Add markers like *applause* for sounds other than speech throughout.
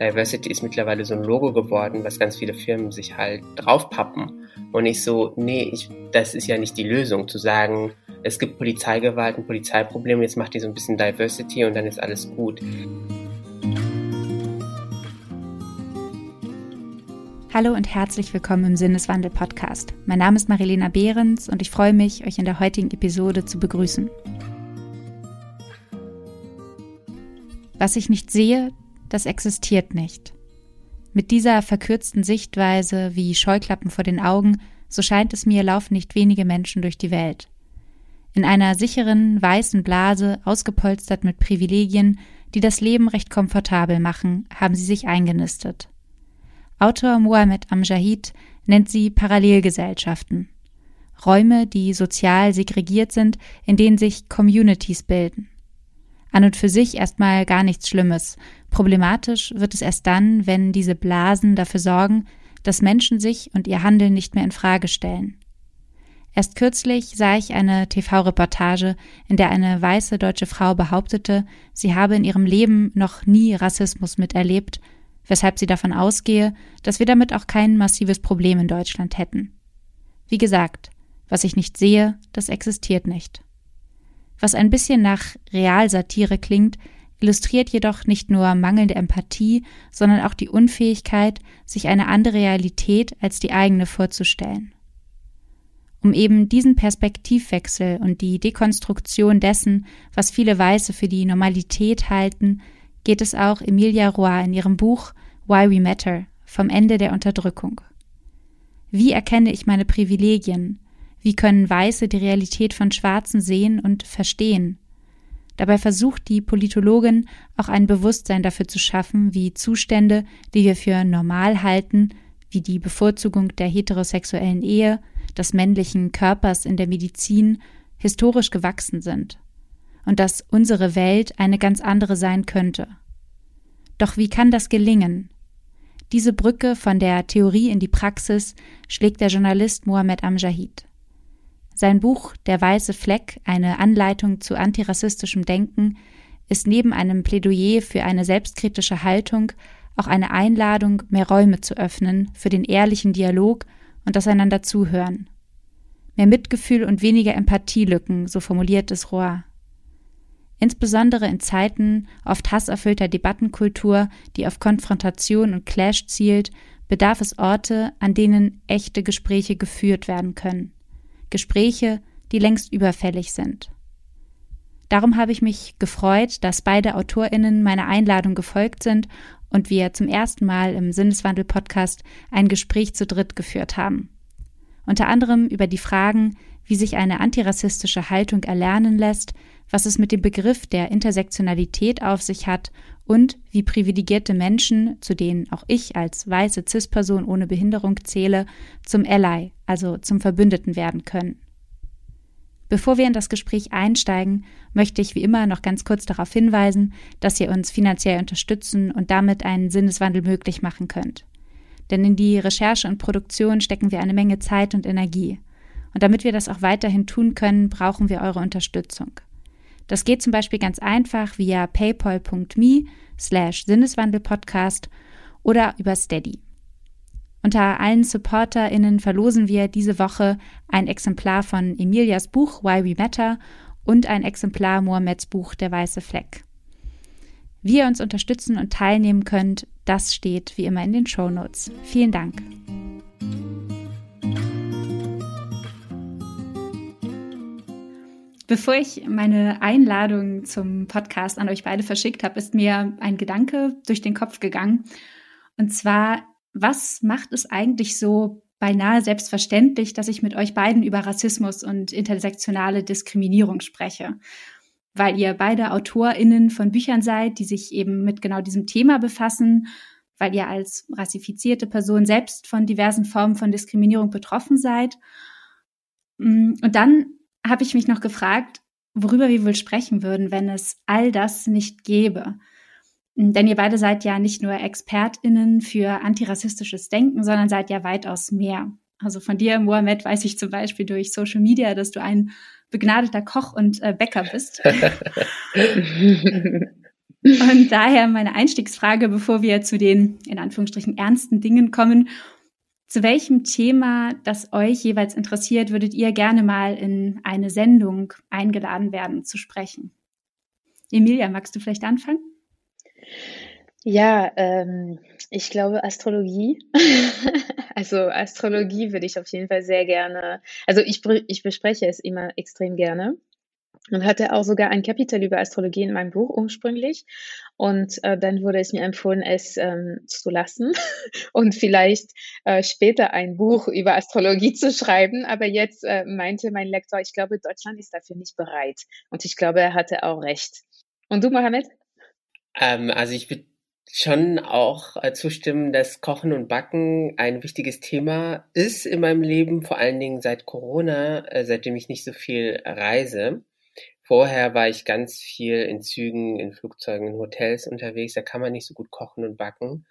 Diversity ist mittlerweile so ein Logo geworden, was ganz viele Firmen sich halt draufpappen. Und ich so, nee, ich, das ist ja nicht die Lösung, zu sagen, es gibt Polizeigewalt, ein Polizeiproblem, jetzt macht ihr so ein bisschen Diversity und dann ist alles gut. Hallo und herzlich willkommen im Sinneswandel Podcast. Mein Name ist Marilena Behrens und ich freue mich, euch in der heutigen Episode zu begrüßen. Was ich nicht sehe, das existiert nicht. Mit dieser verkürzten Sichtweise wie Scheuklappen vor den Augen, so scheint es mir, laufen nicht wenige Menschen durch die Welt. In einer sicheren, weißen Blase, ausgepolstert mit Privilegien, die das Leben recht komfortabel machen, haben sie sich eingenistet. Autor Mohamed Amjahid nennt sie Parallelgesellschaften. Räume, die sozial segregiert sind, in denen sich Communities bilden. An und für sich erstmal gar nichts Schlimmes. Problematisch wird es erst dann, wenn diese Blasen dafür sorgen, dass Menschen sich und ihr Handeln nicht mehr in Frage stellen. Erst kürzlich sah ich eine TV-Reportage, in der eine weiße deutsche Frau behauptete, sie habe in ihrem Leben noch nie Rassismus miterlebt, weshalb sie davon ausgehe, dass wir damit auch kein massives Problem in Deutschland hätten. Wie gesagt, was ich nicht sehe, das existiert nicht. Was ein bisschen nach Realsatire klingt, illustriert jedoch nicht nur mangelnde Empathie, sondern auch die Unfähigkeit, sich eine andere Realität als die eigene vorzustellen. Um eben diesen Perspektivwechsel und die Dekonstruktion dessen, was viele Weiße für die Normalität halten, geht es auch Emilia Roy in ihrem Buch Why We Matter vom Ende der Unterdrückung. Wie erkenne ich meine Privilegien? Wie können Weiße die Realität von Schwarzen sehen und verstehen? Dabei versucht die Politologin auch ein Bewusstsein dafür zu schaffen, wie Zustände, die wir für normal halten, wie die Bevorzugung der heterosexuellen Ehe, des männlichen Körpers in der Medizin, historisch gewachsen sind. Und dass unsere Welt eine ganz andere sein könnte. Doch wie kann das gelingen? Diese Brücke von der Theorie in die Praxis schlägt der Journalist Mohamed Amjahid. Sein Buch Der weiße Fleck, eine Anleitung zu antirassistischem Denken, ist neben einem Plädoyer für eine selbstkritische Haltung auch eine Einladung, mehr Räume zu öffnen für den ehrlichen Dialog und das einander zuhören. Mehr Mitgefühl und weniger Empathielücken, so formuliert es Rohr. Insbesondere in Zeiten oft hasserfüllter Debattenkultur, die auf Konfrontation und Clash zielt, bedarf es Orte, an denen echte Gespräche geführt werden können. Gespräche, die längst überfällig sind. Darum habe ich mich gefreut, dass beide Autorinnen meiner Einladung gefolgt sind und wir zum ersten Mal im Sinneswandel-Podcast ein Gespräch zu dritt geführt haben. Unter anderem über die Fragen, wie sich eine antirassistische Haltung erlernen lässt, was es mit dem Begriff der Intersektionalität auf sich hat und wie privilegierte Menschen, zu denen auch ich als weiße CIS-Person ohne Behinderung zähle, zum Ally, also zum Verbündeten werden können. Bevor wir in das Gespräch einsteigen, möchte ich wie immer noch ganz kurz darauf hinweisen, dass ihr uns finanziell unterstützen und damit einen Sinneswandel möglich machen könnt. Denn in die Recherche und Produktion stecken wir eine Menge Zeit und Energie. Und damit wir das auch weiterhin tun können, brauchen wir eure Unterstützung. Das geht zum Beispiel ganz einfach via paypal.me slash Sinneswandelpodcast oder über Steady. Unter allen SupporterInnen verlosen wir diese Woche ein Exemplar von Emilias Buch Why We Matter und ein Exemplar Mohammeds Buch Der weiße Fleck. Wie ihr uns unterstützen und teilnehmen könnt, das steht wie immer in den Show Notes. Vielen Dank. Bevor ich meine Einladung zum Podcast an euch beide verschickt habe, ist mir ein Gedanke durch den Kopf gegangen. Und zwar, was macht es eigentlich so beinahe selbstverständlich, dass ich mit euch beiden über Rassismus und intersektionale Diskriminierung spreche? Weil ihr beide AutorInnen von Büchern seid, die sich eben mit genau diesem Thema befassen, weil ihr als rassifizierte Person selbst von diversen Formen von Diskriminierung betroffen seid. Und dann habe ich mich noch gefragt, worüber wir wohl sprechen würden, wenn es all das nicht gäbe. Denn ihr beide seid ja nicht nur ExpertInnen für antirassistisches Denken, sondern seid ja weitaus mehr. Also von dir, Mohamed, weiß ich zum Beispiel durch Social Media, dass du ein begnadeter Koch und äh, Bäcker bist. *laughs* Und daher meine Einstiegsfrage, bevor wir zu den in Anführungsstrichen ernsten Dingen kommen. Zu welchem Thema, das euch jeweils interessiert, würdet ihr gerne mal in eine Sendung eingeladen werden zu sprechen? Emilia, magst du vielleicht anfangen? Ja, ähm, ich glaube Astrologie. *laughs* also Astrologie würde ich auf jeden Fall sehr gerne, also ich, ich bespreche es immer extrem gerne und hatte auch sogar ein Kapitel über Astrologie in meinem Buch ursprünglich. Und äh, dann wurde es mir empfohlen, es ähm, zu lassen *laughs* und vielleicht äh, später ein Buch über Astrologie zu schreiben. Aber jetzt äh, meinte mein Lektor, ich glaube, Deutschland ist dafür nicht bereit. Und ich glaube, er hatte auch recht. Und du, Mohammed? Ähm, also ich würde schon auch äh, zustimmen, dass Kochen und Backen ein wichtiges Thema ist in meinem Leben, vor allen Dingen seit Corona, äh, seitdem ich nicht so viel reise. Vorher war ich ganz viel in Zügen, in Flugzeugen, in Hotels unterwegs. Da kann man nicht so gut kochen und backen.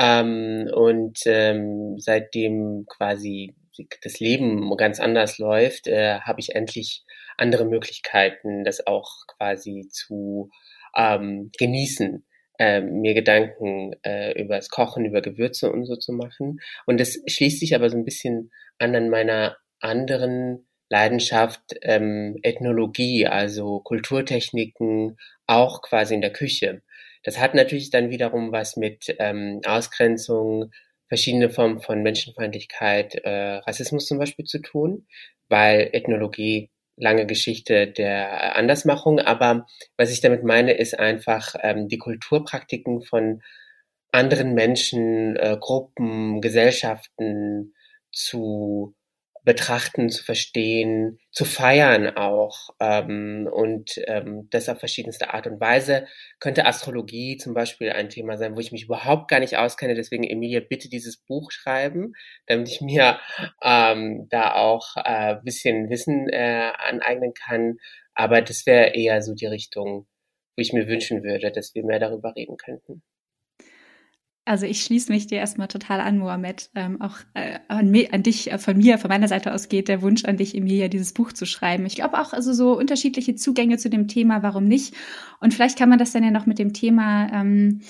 Ähm, und ähm, seitdem quasi das Leben ganz anders läuft, äh, habe ich endlich andere Möglichkeiten, das auch quasi zu ähm, genießen, äh, mir Gedanken äh, über das Kochen, über Gewürze und so zu machen. Und das schließt sich aber so ein bisschen an an meiner anderen Leidenschaft ähm, Ethnologie, also Kulturtechniken, auch quasi in der Küche. Das hat natürlich dann wiederum was mit ähm, Ausgrenzung, verschiedene Formen von Menschenfeindlichkeit, äh, Rassismus zum Beispiel zu tun, weil Ethnologie lange Geschichte der Andersmachung, aber was ich damit meine, ist einfach ähm, die Kulturpraktiken von anderen Menschen, äh, Gruppen, Gesellschaften zu betrachten, zu verstehen, zu feiern auch ähm, und ähm, das auf verschiedenste Art und Weise. Könnte Astrologie zum Beispiel ein Thema sein, wo ich mich überhaupt gar nicht auskenne. Deswegen, Emilia, bitte dieses Buch schreiben, damit ich mir ähm, da auch äh, bisschen Wissen äh, aneignen kann. Aber das wäre eher so die Richtung, wo ich mir wünschen würde, dass wir mehr darüber reden könnten. Also ich schließe mich dir erstmal total an, Mohamed. Ähm, auch äh, an, an, dich, äh, von mir, von meiner Seite aus geht der Wunsch an dich, Emilia, dieses Buch zu schreiben. Ich glaube auch, also so unterschiedliche Zugänge zu dem Thema, warum nicht? Und vielleicht kann man das dann ja noch mit dem Thema ähm,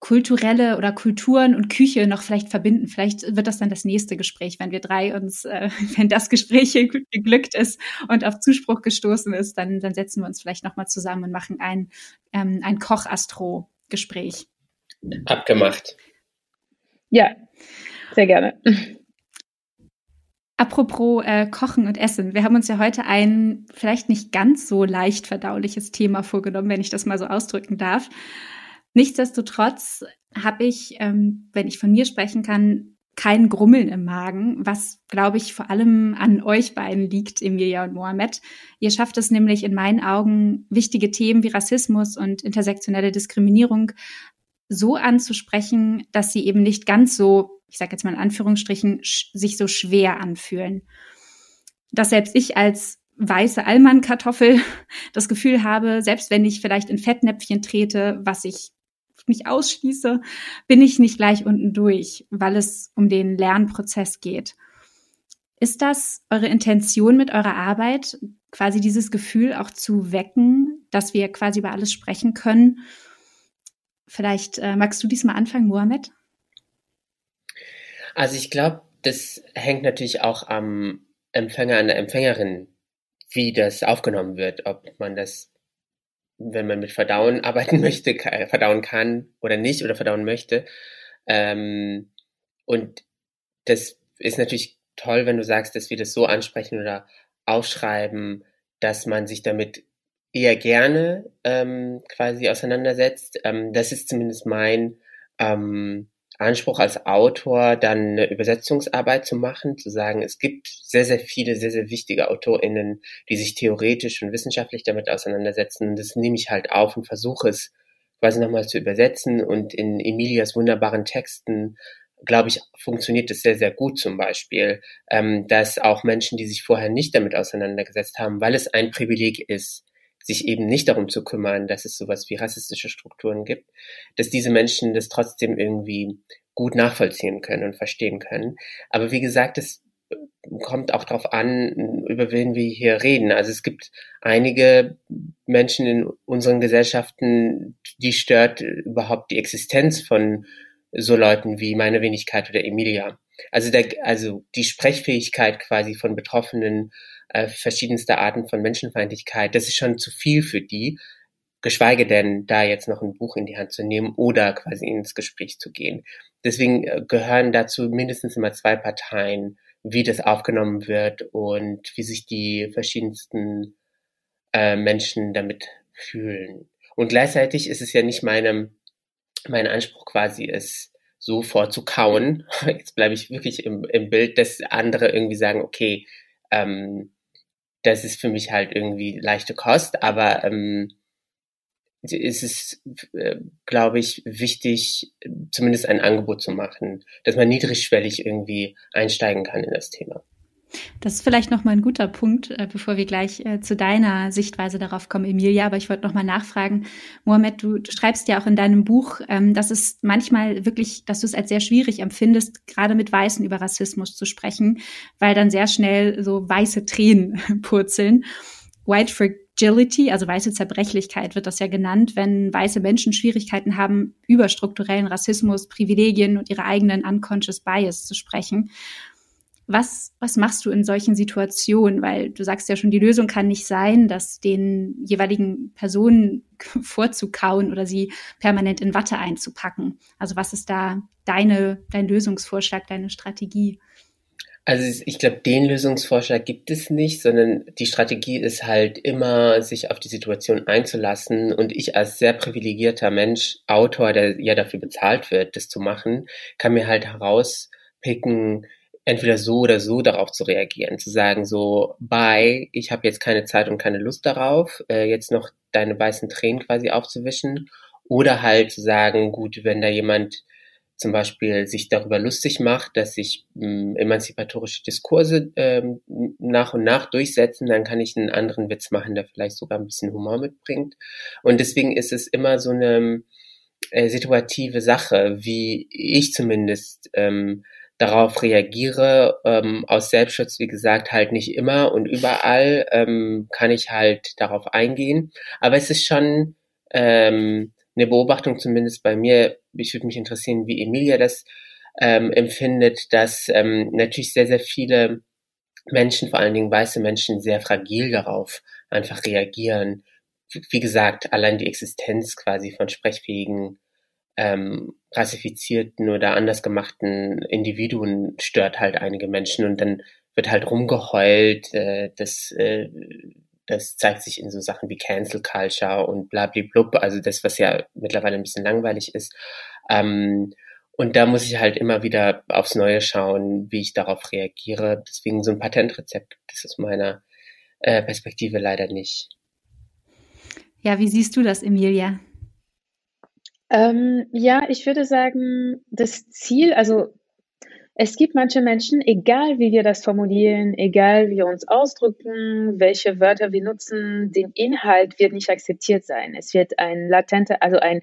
kulturelle oder Kulturen und Küche noch vielleicht verbinden. Vielleicht wird das dann das nächste Gespräch, wenn wir drei uns, äh, *laughs* wenn das Gespräch geglückt ist und auf Zuspruch gestoßen ist, dann, dann setzen wir uns vielleicht nochmal zusammen und machen ein, ähm, ein Koch-Astro-Gespräch. Abgemacht. Ja, sehr gerne. Apropos äh, Kochen und Essen. Wir haben uns ja heute ein vielleicht nicht ganz so leicht verdauliches Thema vorgenommen, wenn ich das mal so ausdrücken darf. Nichtsdestotrotz habe ich, ähm, wenn ich von mir sprechen kann, kein Grummeln im Magen, was, glaube ich, vor allem an euch beiden liegt, Emilia und Mohamed. Ihr schafft es nämlich in meinen Augen, wichtige Themen wie Rassismus und intersektionelle Diskriminierung so anzusprechen, dass sie eben nicht ganz so, ich sage jetzt mal in Anführungsstrichen, sich so schwer anfühlen. Dass selbst ich als weiße Allmann-Kartoffel *laughs* das Gefühl habe, selbst wenn ich vielleicht in Fettnäpfchen trete, was ich nicht ausschließe, bin ich nicht gleich unten durch, weil es um den Lernprozess geht. Ist das eure Intention mit eurer Arbeit, quasi dieses Gefühl auch zu wecken, dass wir quasi über alles sprechen können Vielleicht äh, magst du diesmal anfangen, Mohamed? Also ich glaube, das hängt natürlich auch am Empfänger, an der Empfängerin, wie das aufgenommen wird, ob man das, wenn man mit Verdauen arbeiten möchte, verdauen kann oder nicht oder verdauen möchte. Ähm, und das ist natürlich toll, wenn du sagst, dass wir das so ansprechen oder aufschreiben, dass man sich damit eher gerne ähm, quasi auseinandersetzt. Ähm, das ist zumindest mein ähm, Anspruch als Autor, dann eine Übersetzungsarbeit zu machen, zu sagen, es gibt sehr, sehr viele, sehr, sehr wichtige AutorInnen, die sich theoretisch und wissenschaftlich damit auseinandersetzen. Und das nehme ich halt auf und versuche es quasi nochmal zu übersetzen. Und in Emilias wunderbaren Texten, glaube ich, funktioniert es sehr, sehr gut zum Beispiel, ähm, dass auch Menschen, die sich vorher nicht damit auseinandergesetzt haben, weil es ein Privileg ist, sich eben nicht darum zu kümmern, dass es sowas wie rassistische Strukturen gibt, dass diese Menschen das trotzdem irgendwie gut nachvollziehen können und verstehen können. Aber wie gesagt, es kommt auch darauf an, über wen wir hier reden. Also es gibt einige Menschen in unseren Gesellschaften, die stört überhaupt die Existenz von so Leuten wie meine Wenigkeit oder Emilia. Also, der, also die Sprechfähigkeit quasi von Betroffenen äh, verschiedenster Arten von Menschenfeindlichkeit, das ist schon zu viel für die, geschweige denn da jetzt noch ein Buch in die Hand zu nehmen oder quasi ins Gespräch zu gehen. Deswegen äh, gehören dazu mindestens immer zwei Parteien, wie das aufgenommen wird und wie sich die verschiedensten äh, Menschen damit fühlen. Und gleichzeitig ist es ja nicht meinem, mein Anspruch quasi, es so vorzukauen. *laughs* Jetzt bleibe ich wirklich im, im Bild, dass andere irgendwie sagen, okay, ähm, das ist für mich halt irgendwie leichte Kost, aber ähm, ist es, äh, glaube ich, wichtig, zumindest ein Angebot zu machen, dass man niedrigschwellig irgendwie einsteigen kann in das Thema. Das ist vielleicht noch mal ein guter Punkt, äh, bevor wir gleich äh, zu deiner Sichtweise darauf kommen, Emilia. Aber ich wollte noch mal nachfragen, Mohamed, du, du schreibst ja auch in deinem Buch, ähm, dass es manchmal wirklich, dass du es als sehr schwierig empfindest, gerade mit Weißen über Rassismus zu sprechen, weil dann sehr schnell so weiße Tränen *laughs* purzeln. White Fragility, also weiße Zerbrechlichkeit wird das ja genannt, wenn weiße Menschen Schwierigkeiten haben, über strukturellen Rassismus, Privilegien und ihre eigenen unconscious bias zu sprechen. Was, was machst du in solchen Situationen? Weil du sagst ja schon, die Lösung kann nicht sein, dass den jeweiligen Personen *laughs* vorzukauen oder sie permanent in Watte einzupacken. Also was ist da deine, dein Lösungsvorschlag, deine Strategie? Also ich glaube, den Lösungsvorschlag gibt es nicht, sondern die Strategie ist halt immer, sich auf die Situation einzulassen. Und ich als sehr privilegierter Mensch, Autor, der ja dafür bezahlt wird, das zu machen, kann mir halt herauspicken, entweder so oder so darauf zu reagieren, zu sagen so, bye, ich habe jetzt keine Zeit und keine Lust darauf, äh, jetzt noch deine weißen Tränen quasi aufzuwischen, oder halt zu sagen, gut, wenn da jemand zum Beispiel sich darüber lustig macht, dass sich ähm, emanzipatorische Diskurse ähm, nach und nach durchsetzen, dann kann ich einen anderen Witz machen, der vielleicht sogar ein bisschen Humor mitbringt. Und deswegen ist es immer so eine äh, situative Sache, wie ich zumindest ähm, darauf reagiere. Ähm, aus Selbstschutz, wie gesagt, halt nicht immer und überall ähm, kann ich halt darauf eingehen. Aber es ist schon ähm, eine Beobachtung, zumindest bei mir. Ich würde mich interessieren, wie Emilia das ähm, empfindet, dass ähm, natürlich sehr, sehr viele Menschen, vor allen Dingen weiße Menschen, sehr fragil darauf einfach reagieren. Wie gesagt, allein die Existenz quasi von sprechfähigen ähm, klassifizierten oder anders gemachten Individuen stört halt einige Menschen und dann wird halt rumgeheult, äh, das, äh, das zeigt sich in so Sachen wie Cancel Culture und blablablub, also das, was ja mittlerweile ein bisschen langweilig ist. Ähm, und da muss ich halt immer wieder aufs Neue schauen, wie ich darauf reagiere. Deswegen so ein Patentrezept es aus meiner äh, Perspektive leider nicht. Ja, wie siehst du das, Emilia? Ähm, ja, ich würde sagen, das Ziel, also es gibt manche Menschen, egal wie wir das formulieren, egal wie wir uns ausdrücken, welche Wörter wir nutzen, den Inhalt wird nicht akzeptiert sein. Es wird ein latenter, also ein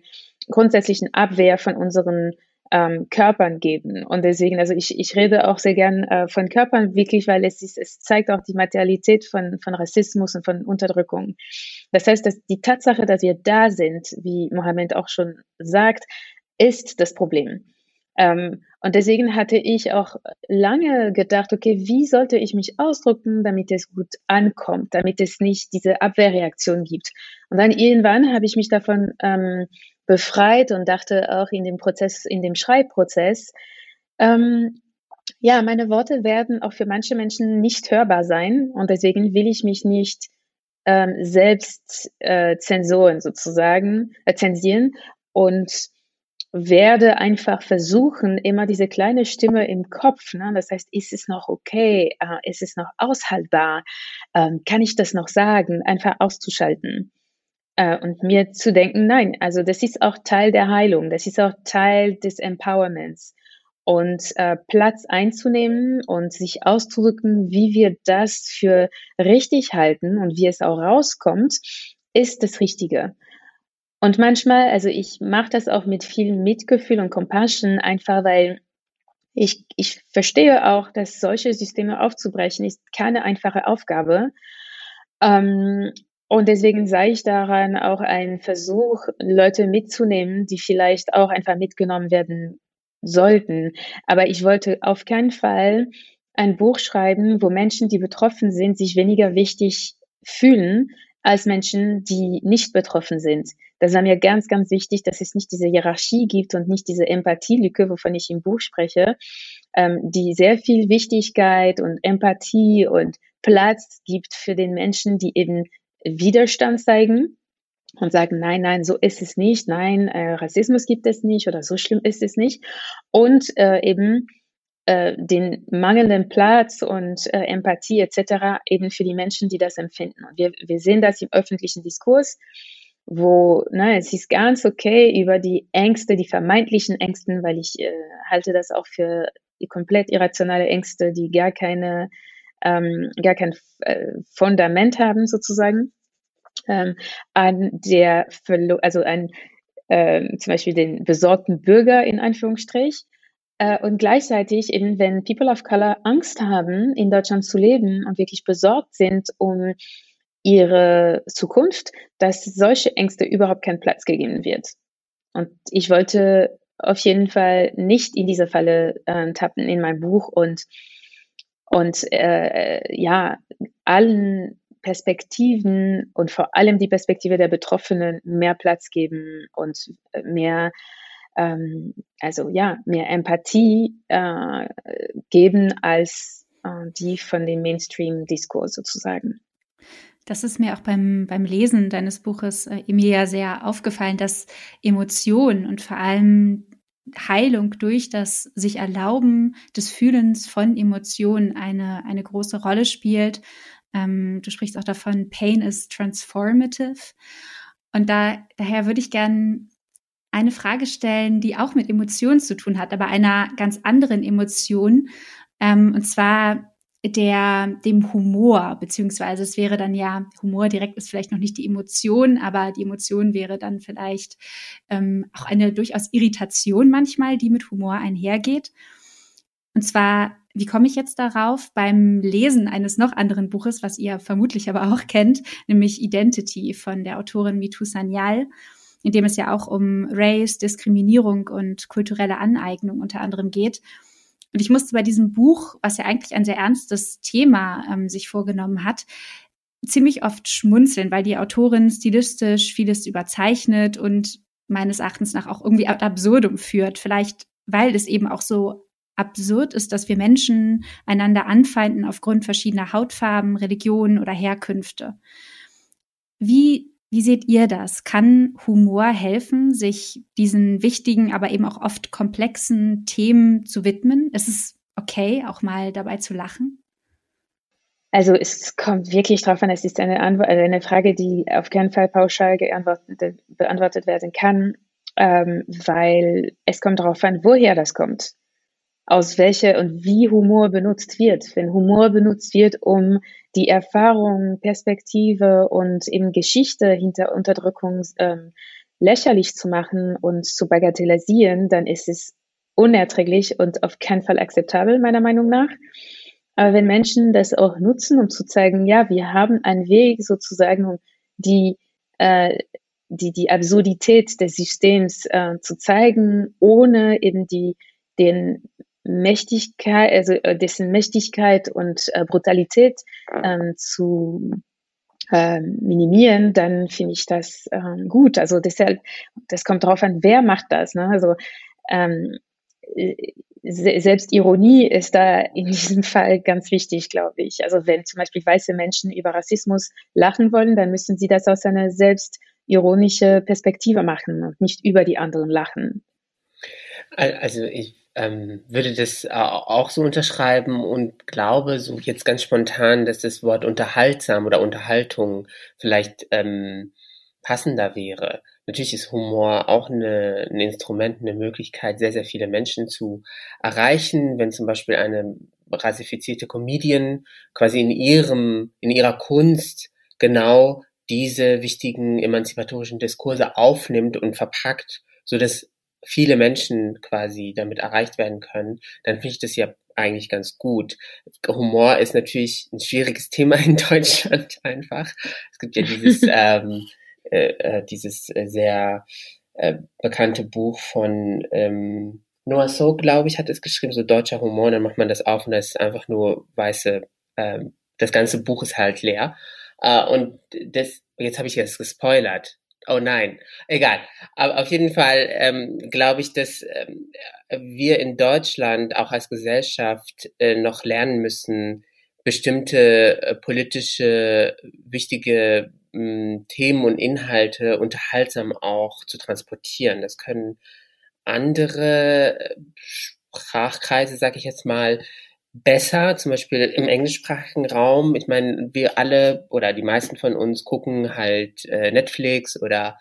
grundsätzlichen Abwehr von unseren ähm, Körpern geben. Und deswegen, also ich, ich rede auch sehr gern äh, von Körpern wirklich, weil es ist, es zeigt auch die Materialität von, von Rassismus und von Unterdrückung. Das heißt, dass die Tatsache, dass wir da sind, wie Mohammed auch schon sagt, ist das Problem. Ähm, und deswegen hatte ich auch lange gedacht, okay, wie sollte ich mich ausdrücken, damit es gut ankommt, damit es nicht diese Abwehrreaktion gibt. Und dann irgendwann habe ich mich davon ähm, befreit und dachte auch in dem Prozess, in dem Schreibprozess, ähm, ja, meine Worte werden auch für manche Menschen nicht hörbar sein und deswegen will ich mich nicht ähm, selbst äh, zensuren sozusagen, äh, zensieren und werde einfach versuchen, immer diese kleine Stimme im Kopf, ne? das heißt, ist es noch okay, äh, ist es noch aushaltbar, ähm, kann ich das noch sagen, einfach auszuschalten. Äh, und mir zu denken, nein, also das ist auch Teil der Heilung, das ist auch Teil des Empowerments. Und äh, Platz einzunehmen und sich auszudrücken, wie wir das für richtig halten und wie es auch rauskommt, ist das Richtige. Und manchmal, also ich mache das auch mit viel Mitgefühl und Compassion, einfach weil ich, ich verstehe auch, dass solche Systeme aufzubrechen ist keine einfache Aufgabe. Ähm, Und deswegen sah ich daran auch einen Versuch, Leute mitzunehmen, die vielleicht auch einfach mitgenommen werden sollten. Aber ich wollte auf keinen Fall ein Buch schreiben, wo Menschen, die betroffen sind, sich weniger wichtig fühlen als Menschen, die nicht betroffen sind. Das war mir ganz, ganz wichtig, dass es nicht diese Hierarchie gibt und nicht diese Empathielücke, wovon ich im Buch spreche, ähm, die sehr viel Wichtigkeit und Empathie und Platz gibt für den Menschen, die eben Widerstand zeigen und sagen, nein, nein, so ist es nicht, nein, äh, Rassismus gibt es nicht oder so schlimm ist es nicht. Und äh, eben äh, den mangelnden Platz und äh, Empathie etc. eben für die Menschen, die das empfinden. Und wir, wir sehen das im öffentlichen Diskurs, wo ne, es ist ganz okay über die Ängste, die vermeintlichen Ängsten, weil ich äh, halte das auch für komplett irrationale Ängste, die gar keine ähm, gar kein äh, Fundament haben sozusagen ähm, an der also an äh, zum Beispiel den besorgten Bürger in Anführungsstrich äh, und gleichzeitig eben, wenn People of Color Angst haben, in Deutschland zu leben und wirklich besorgt sind um ihre Zukunft, dass solche Ängste überhaupt keinen Platz gegeben wird. Und ich wollte auf jeden Fall nicht in diese Falle äh, tappen in meinem Buch und und äh, ja allen Perspektiven und vor allem die Perspektive der Betroffenen mehr Platz geben und mehr ähm, also ja, mehr Empathie äh, geben als äh, die von dem Mainstream-Diskurs sozusagen. Das ist mir auch beim, beim Lesen deines Buches, äh, Emilia, sehr aufgefallen, dass Emotionen und vor allem Heilung durch das sich erlauben des Fühlens von Emotionen eine, eine große Rolle spielt. Ähm, du sprichst auch davon, Pain is transformative. Und da, daher würde ich gerne eine Frage stellen, die auch mit Emotionen zu tun hat, aber einer ganz anderen Emotion. Ähm, und zwar der, dem Humor, beziehungsweise es wäre dann ja, Humor direkt ist vielleicht noch nicht die Emotion, aber die Emotion wäre dann vielleicht ähm, auch eine durchaus Irritation manchmal, die mit Humor einhergeht. Und zwar, wie komme ich jetzt darauf? Beim Lesen eines noch anderen Buches, was ihr vermutlich aber auch kennt, nämlich Identity von der Autorin Mitu Sanyal in dem es ja auch um Race, Diskriminierung und kulturelle Aneignung unter anderem geht. Und ich musste bei diesem Buch, was ja eigentlich ein sehr ernstes Thema ähm, sich vorgenommen hat, ziemlich oft schmunzeln, weil die Autorin stilistisch vieles überzeichnet und meines Erachtens nach auch irgendwie ad absurdum führt. Vielleicht, weil es eben auch so absurd ist, dass wir Menschen einander anfeinden aufgrund verschiedener Hautfarben, Religionen oder Herkünfte. Wie wie seht ihr das? Kann Humor helfen, sich diesen wichtigen, aber eben auch oft komplexen Themen zu widmen? Ist es okay, auch mal dabei zu lachen? Also es kommt wirklich drauf an, es ist eine, Antwort, also eine Frage, die auf keinen Fall pauschal beantwortet werden kann, ähm, weil es kommt darauf an, woher das kommt, aus welcher und wie Humor benutzt wird. Wenn Humor benutzt wird, um die Erfahrung, Perspektive und eben Geschichte hinter Unterdrückung ähm, lächerlich zu machen und zu bagatellisieren, dann ist es unerträglich und auf keinen Fall akzeptabel, meiner Meinung nach. Aber wenn Menschen das auch nutzen, um zu zeigen, ja, wir haben einen Weg sozusagen, um die, äh, die, die Absurdität des Systems äh, zu zeigen, ohne eben die, den Mächtigkeit, also äh, dessen Mächtigkeit und äh, Brutalität ähm, zu äh, minimieren, dann finde ich das ähm, gut. Also deshalb, das kommt darauf an, wer macht das. Ne? Also ähm, selbst Ironie ist da in *laughs* diesem Fall ganz wichtig, glaube ich. Also wenn zum Beispiel weiße Menschen über Rassismus lachen wollen, dann müssen sie das aus einer selbst ironische Perspektive machen und nicht über die anderen lachen. Also ich ähm, würde das auch so unterschreiben und glaube so jetzt ganz spontan, dass das Wort unterhaltsam oder Unterhaltung vielleicht ähm, passender wäre. Natürlich ist Humor auch eine, ein Instrument, eine Möglichkeit, sehr, sehr viele Menschen zu erreichen. Wenn zum Beispiel eine rassifizierte Comedian quasi in ihrem, in ihrer Kunst genau diese wichtigen emanzipatorischen Diskurse aufnimmt und verpackt, so dass viele Menschen quasi damit erreicht werden können, dann finde ich das ja eigentlich ganz gut. Humor ist natürlich ein schwieriges Thema in *laughs* Deutschland einfach. Es gibt ja dieses, *laughs* ähm, äh, äh, dieses äh, sehr äh, bekannte Buch von ähm, Noah So, glaube ich, hat es geschrieben, so deutscher Humor, dann macht man das auf und das ist einfach nur weiße, ähm, das ganze Buch ist halt leer. Äh, und das, jetzt habe ich jetzt gespoilert. Oh nein, egal. Aber auf jeden Fall ähm, glaube ich, dass ähm, wir in Deutschland auch als Gesellschaft äh, noch lernen müssen, bestimmte äh, politische wichtige hm, Themen und Inhalte unterhaltsam auch zu transportieren. Das können andere äh, Sprachkreise, sage ich jetzt mal, besser, zum Beispiel im englischsprachigen Raum. Ich meine, wir alle oder die meisten von uns gucken halt äh, Netflix oder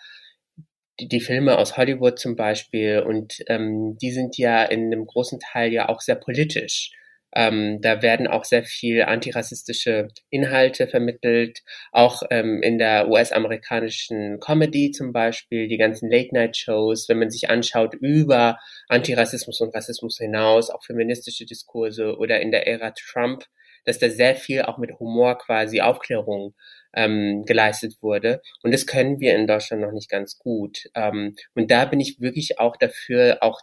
die, die Filme aus Hollywood zum Beispiel und ähm, die sind ja in einem großen Teil ja auch sehr politisch. Ähm, da werden auch sehr viel antirassistische Inhalte vermittelt, auch ähm, in der US-amerikanischen Comedy zum Beispiel, die ganzen Late-Night-Shows, wenn man sich anschaut über Antirassismus und Rassismus hinaus, auch feministische Diskurse oder in der Ära Trump, dass da sehr viel auch mit Humor quasi Aufklärung ähm, geleistet wurde. Und das können wir in Deutschland noch nicht ganz gut. Ähm, und da bin ich wirklich auch dafür, auch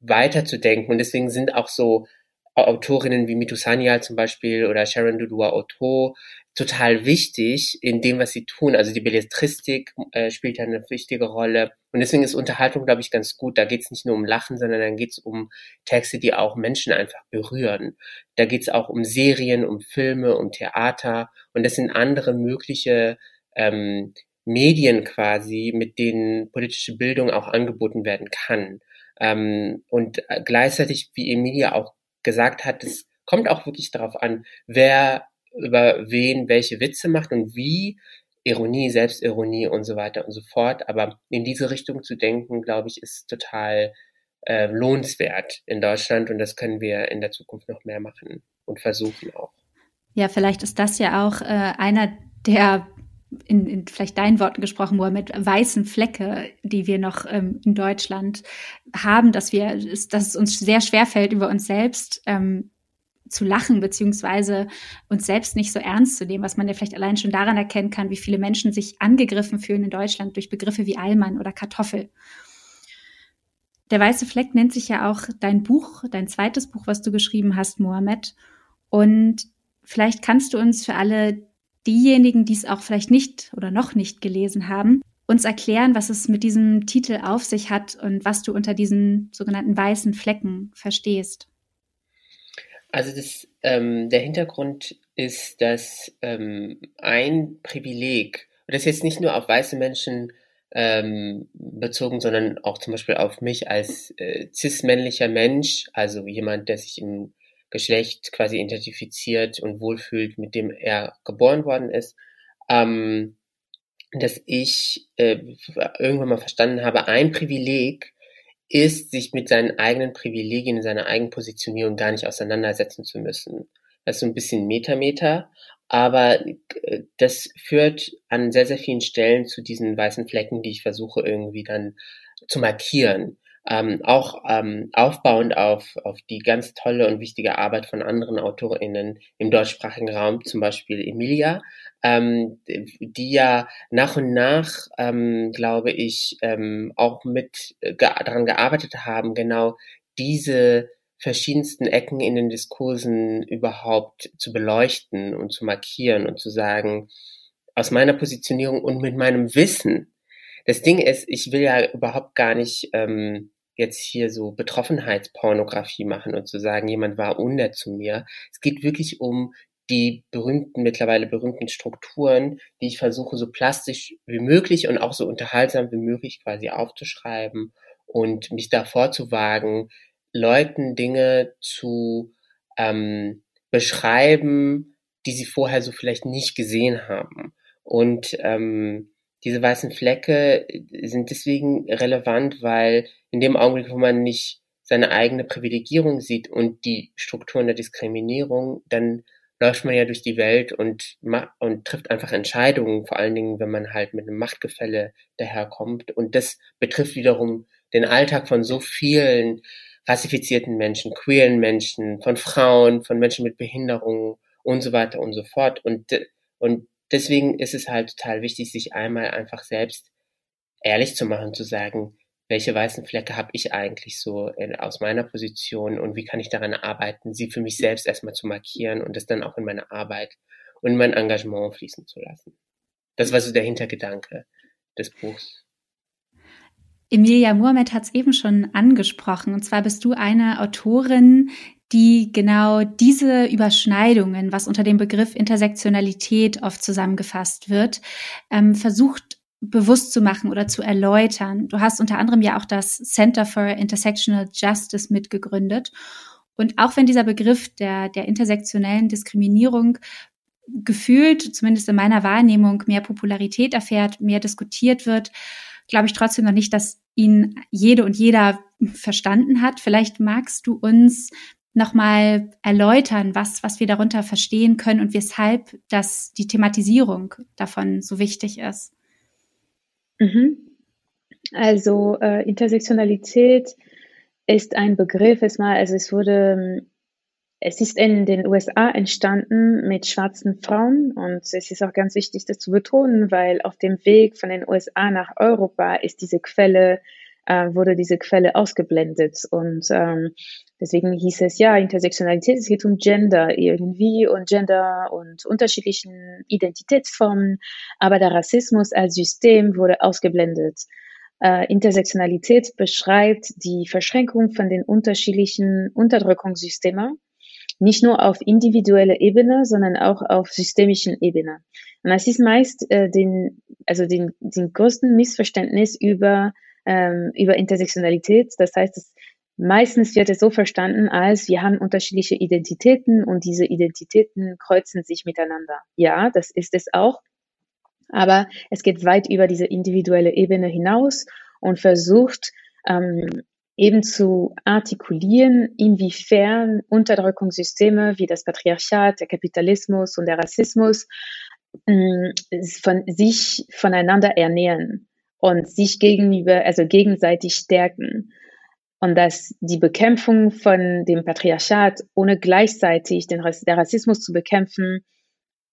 weiterzudenken. Und deswegen sind auch so Autorinnen wie Mitu Sanyal zum Beispiel oder Sharon Dudua Otto total wichtig in dem, was sie tun. Also die Belletristik äh, spielt ja eine wichtige Rolle. Und deswegen ist Unterhaltung, glaube ich, ganz gut. Da geht es nicht nur um Lachen, sondern dann geht es um Texte, die auch Menschen einfach berühren. Da geht es auch um Serien, um Filme, um Theater. Und das sind andere mögliche ähm, Medien quasi, mit denen politische Bildung auch angeboten werden kann. Ähm, und äh, gleichzeitig, wie Emilia auch gesagt hat, es kommt auch wirklich darauf an, wer über wen welche Witze macht und wie. Ironie, Selbstironie und so weiter und so fort. Aber in diese Richtung zu denken, glaube ich, ist total äh, lohnenswert in Deutschland und das können wir in der Zukunft noch mehr machen und versuchen auch. Ja, vielleicht ist das ja auch äh, einer der in, in vielleicht deinen Worten gesprochen, Mohammed, weißen Flecke, die wir noch ähm, in Deutschland haben, dass wir, dass es uns sehr schwer fällt, über uns selbst ähm, zu lachen, beziehungsweise uns selbst nicht so ernst zu nehmen, was man ja vielleicht allein schon daran erkennen kann, wie viele Menschen sich angegriffen fühlen in Deutschland durch Begriffe wie Allmann oder Kartoffel. Der weiße Fleck nennt sich ja auch dein Buch, dein zweites Buch, was du geschrieben hast, Mohammed. Und vielleicht kannst du uns für alle diejenigen, die es auch vielleicht nicht oder noch nicht gelesen haben, uns erklären, was es mit diesem Titel auf sich hat und was du unter diesen sogenannten weißen Flecken verstehst. Also das, ähm, der Hintergrund ist, dass ähm, ein Privileg, und das ist jetzt nicht nur auf weiße Menschen ähm, bezogen, sondern auch zum Beispiel auf mich als äh, cis-männlicher Mensch, also jemand, der sich im Geschlecht quasi identifiziert und wohlfühlt, mit dem er geboren worden ist, ähm, dass ich äh, irgendwann mal verstanden habe, ein Privileg ist, sich mit seinen eigenen Privilegien, seiner eigenen Positionierung gar nicht auseinandersetzen zu müssen. Das ist so ein bisschen Metameter, aber äh, das führt an sehr, sehr vielen Stellen zu diesen weißen Flecken, die ich versuche irgendwie dann zu markieren ähm, auch ähm, aufbauend auf, auf die ganz tolle und wichtige Arbeit von anderen AutorInnen im deutschsprachigen Raum, zum Beispiel Emilia, ähm, die ja nach und nach, ähm, glaube ich, ähm, auch mit äh, ge daran gearbeitet haben, genau diese verschiedensten Ecken in den Diskursen überhaupt zu beleuchten und zu markieren und zu sagen, aus meiner Positionierung und mit meinem Wissen, das Ding ist, ich will ja überhaupt gar nicht ähm, jetzt hier so Betroffenheitspornografie machen und zu sagen, jemand war unnett zu mir. Es geht wirklich um die berühmten, mittlerweile berühmten Strukturen, die ich versuche so plastisch wie möglich und auch so unterhaltsam wie möglich quasi aufzuschreiben und mich davor zu wagen, Leuten Dinge zu ähm, beschreiben, die sie vorher so vielleicht nicht gesehen haben. Und ähm, diese weißen Flecke sind deswegen relevant, weil in dem Augenblick, wo man nicht seine eigene Privilegierung sieht und die Strukturen der Diskriminierung, dann läuft man ja durch die Welt und, und trifft einfach Entscheidungen, vor allen Dingen, wenn man halt mit einem Machtgefälle daherkommt. Und das betrifft wiederum den Alltag von so vielen rassifizierten Menschen, queeren Menschen, von Frauen, von Menschen mit Behinderungen und so weiter und so fort. Und, und deswegen ist es halt total wichtig, sich einmal einfach selbst ehrlich zu machen, zu sagen, welche weißen Flecke habe ich eigentlich so in, aus meiner Position und wie kann ich daran arbeiten, sie für mich selbst erstmal zu markieren und das dann auch in meine Arbeit und in mein Engagement fließen zu lassen. Das war so der Hintergedanke des Buchs. Emilia Mohamed hat es eben schon angesprochen. Und zwar bist du eine Autorin, die genau diese Überschneidungen, was unter dem Begriff Intersektionalität oft zusammengefasst wird, ähm, versucht bewusst zu machen oder zu erläutern. Du hast unter anderem ja auch das Center for Intersectional Justice mitgegründet. Und auch wenn dieser Begriff der, der intersektionellen Diskriminierung gefühlt, zumindest in meiner Wahrnehmung, mehr Popularität erfährt, mehr diskutiert wird, glaube ich trotzdem noch nicht, dass ihn jede und jeder verstanden hat. Vielleicht magst du uns nochmal erläutern, was, was wir darunter verstehen können und weshalb das, die Thematisierung davon so wichtig ist. Mhm. Also äh, Intersektionalität ist ein Begriff, es mal, also es wurde es ist in den USA entstanden mit schwarzen Frauen und es ist auch ganz wichtig, das zu betonen, weil auf dem Weg von den USA nach Europa ist diese Quelle, äh, wurde diese Quelle ausgeblendet und ähm, deswegen hieß es ja Intersektionalität, es geht um Gender irgendwie und Gender und unterschiedlichen Identitätsformen, aber der Rassismus als System wurde ausgeblendet. Äh, Intersektionalität beschreibt die Verschränkung von den unterschiedlichen Unterdrückungssystemen nicht nur auf individueller Ebene, sondern auch auf systemischen Ebene. Und das ist meist äh, den, also den, den größten Missverständnis über, ähm, über Intersektionalität. Das heißt, es, meistens wird es so verstanden, als wir haben unterschiedliche Identitäten und diese Identitäten kreuzen sich miteinander. Ja, das ist es auch. Aber es geht weit über diese individuelle Ebene hinaus und versucht, ähm, eben zu artikulieren, inwiefern Unterdrückungssysteme wie das Patriarchat, der Kapitalismus und der Rassismus mm, von sich voneinander ernähren und sich gegenüber, also gegenseitig stärken. Und dass die Bekämpfung von dem Patriarchat ohne gleichzeitig den, der Rassismus zu bekämpfen,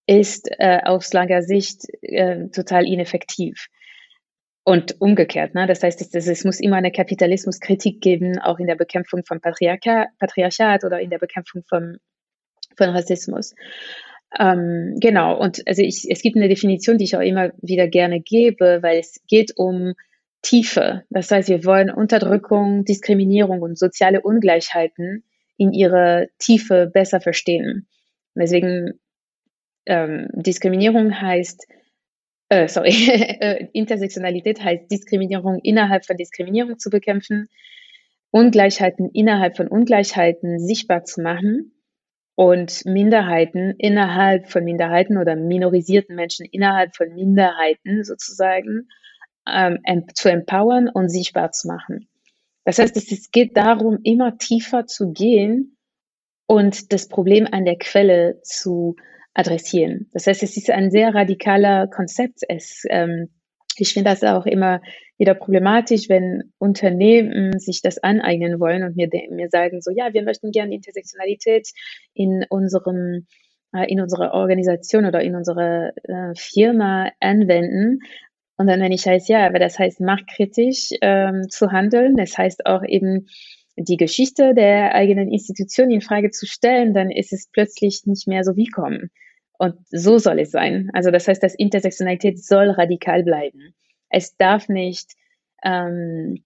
ist äh, aus langer Sicht äh, total ineffektiv. Und umgekehrt, ne? das heißt, es, es muss immer eine Kapitalismuskritik geben, auch in der Bekämpfung von Patriarcha, Patriarchat oder in der Bekämpfung von, von Rassismus. Ähm, genau, und also ich, es gibt eine Definition, die ich auch immer wieder gerne gebe, weil es geht um Tiefe. Das heißt, wir wollen Unterdrückung, Diskriminierung und soziale Ungleichheiten in ihre Tiefe besser verstehen. Deswegen ähm, Diskriminierung heißt äh, sorry, *laughs* äh, Intersektionalität heißt Diskriminierung innerhalb von Diskriminierung zu bekämpfen, Ungleichheiten innerhalb von Ungleichheiten sichtbar zu machen und Minderheiten innerhalb von Minderheiten oder minorisierten Menschen innerhalb von Minderheiten sozusagen ähm, zu empowern und sichtbar zu machen. Das heißt, es geht darum, immer tiefer zu gehen und das Problem an der Quelle zu adressieren. Das heißt, es ist ein sehr radikaler Konzept. Es, ähm, ich finde das auch immer wieder problematisch, wenn Unternehmen sich das aneignen wollen und mir, mir sagen so, ja, wir möchten gerne Intersektionalität in unserem äh, in unserer Organisation oder in unserer äh, Firma anwenden. Und dann, wenn ich heißt, ja, aber das heißt marktkritisch ähm, zu handeln, das heißt auch eben die Geschichte der eigenen Institution in Frage zu stellen, dann ist es plötzlich nicht mehr so wie kommen. Und so soll es sein. Also das heißt, dass Intersektionalität soll radikal bleiben. Es darf nicht ähm,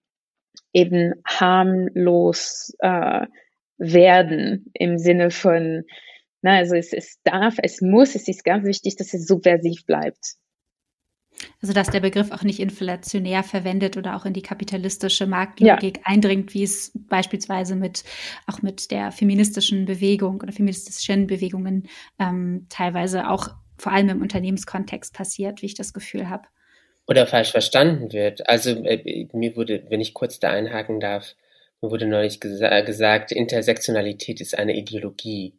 eben harmlos äh, werden im Sinne von, na, also es, es darf, es muss, es ist ganz wichtig, dass es subversiv bleibt. Also dass der Begriff auch nicht inflationär verwendet oder auch in die kapitalistische Marktlogik ja. eindringt, wie es beispielsweise mit auch mit der feministischen Bewegung oder feministischen Bewegungen ähm, teilweise auch vor allem im Unternehmenskontext passiert, wie ich das Gefühl habe. Oder falsch verstanden wird. Also äh, mir wurde, wenn ich kurz da einhaken darf, mir wurde neulich gesa gesagt, Intersektionalität ist eine Ideologie.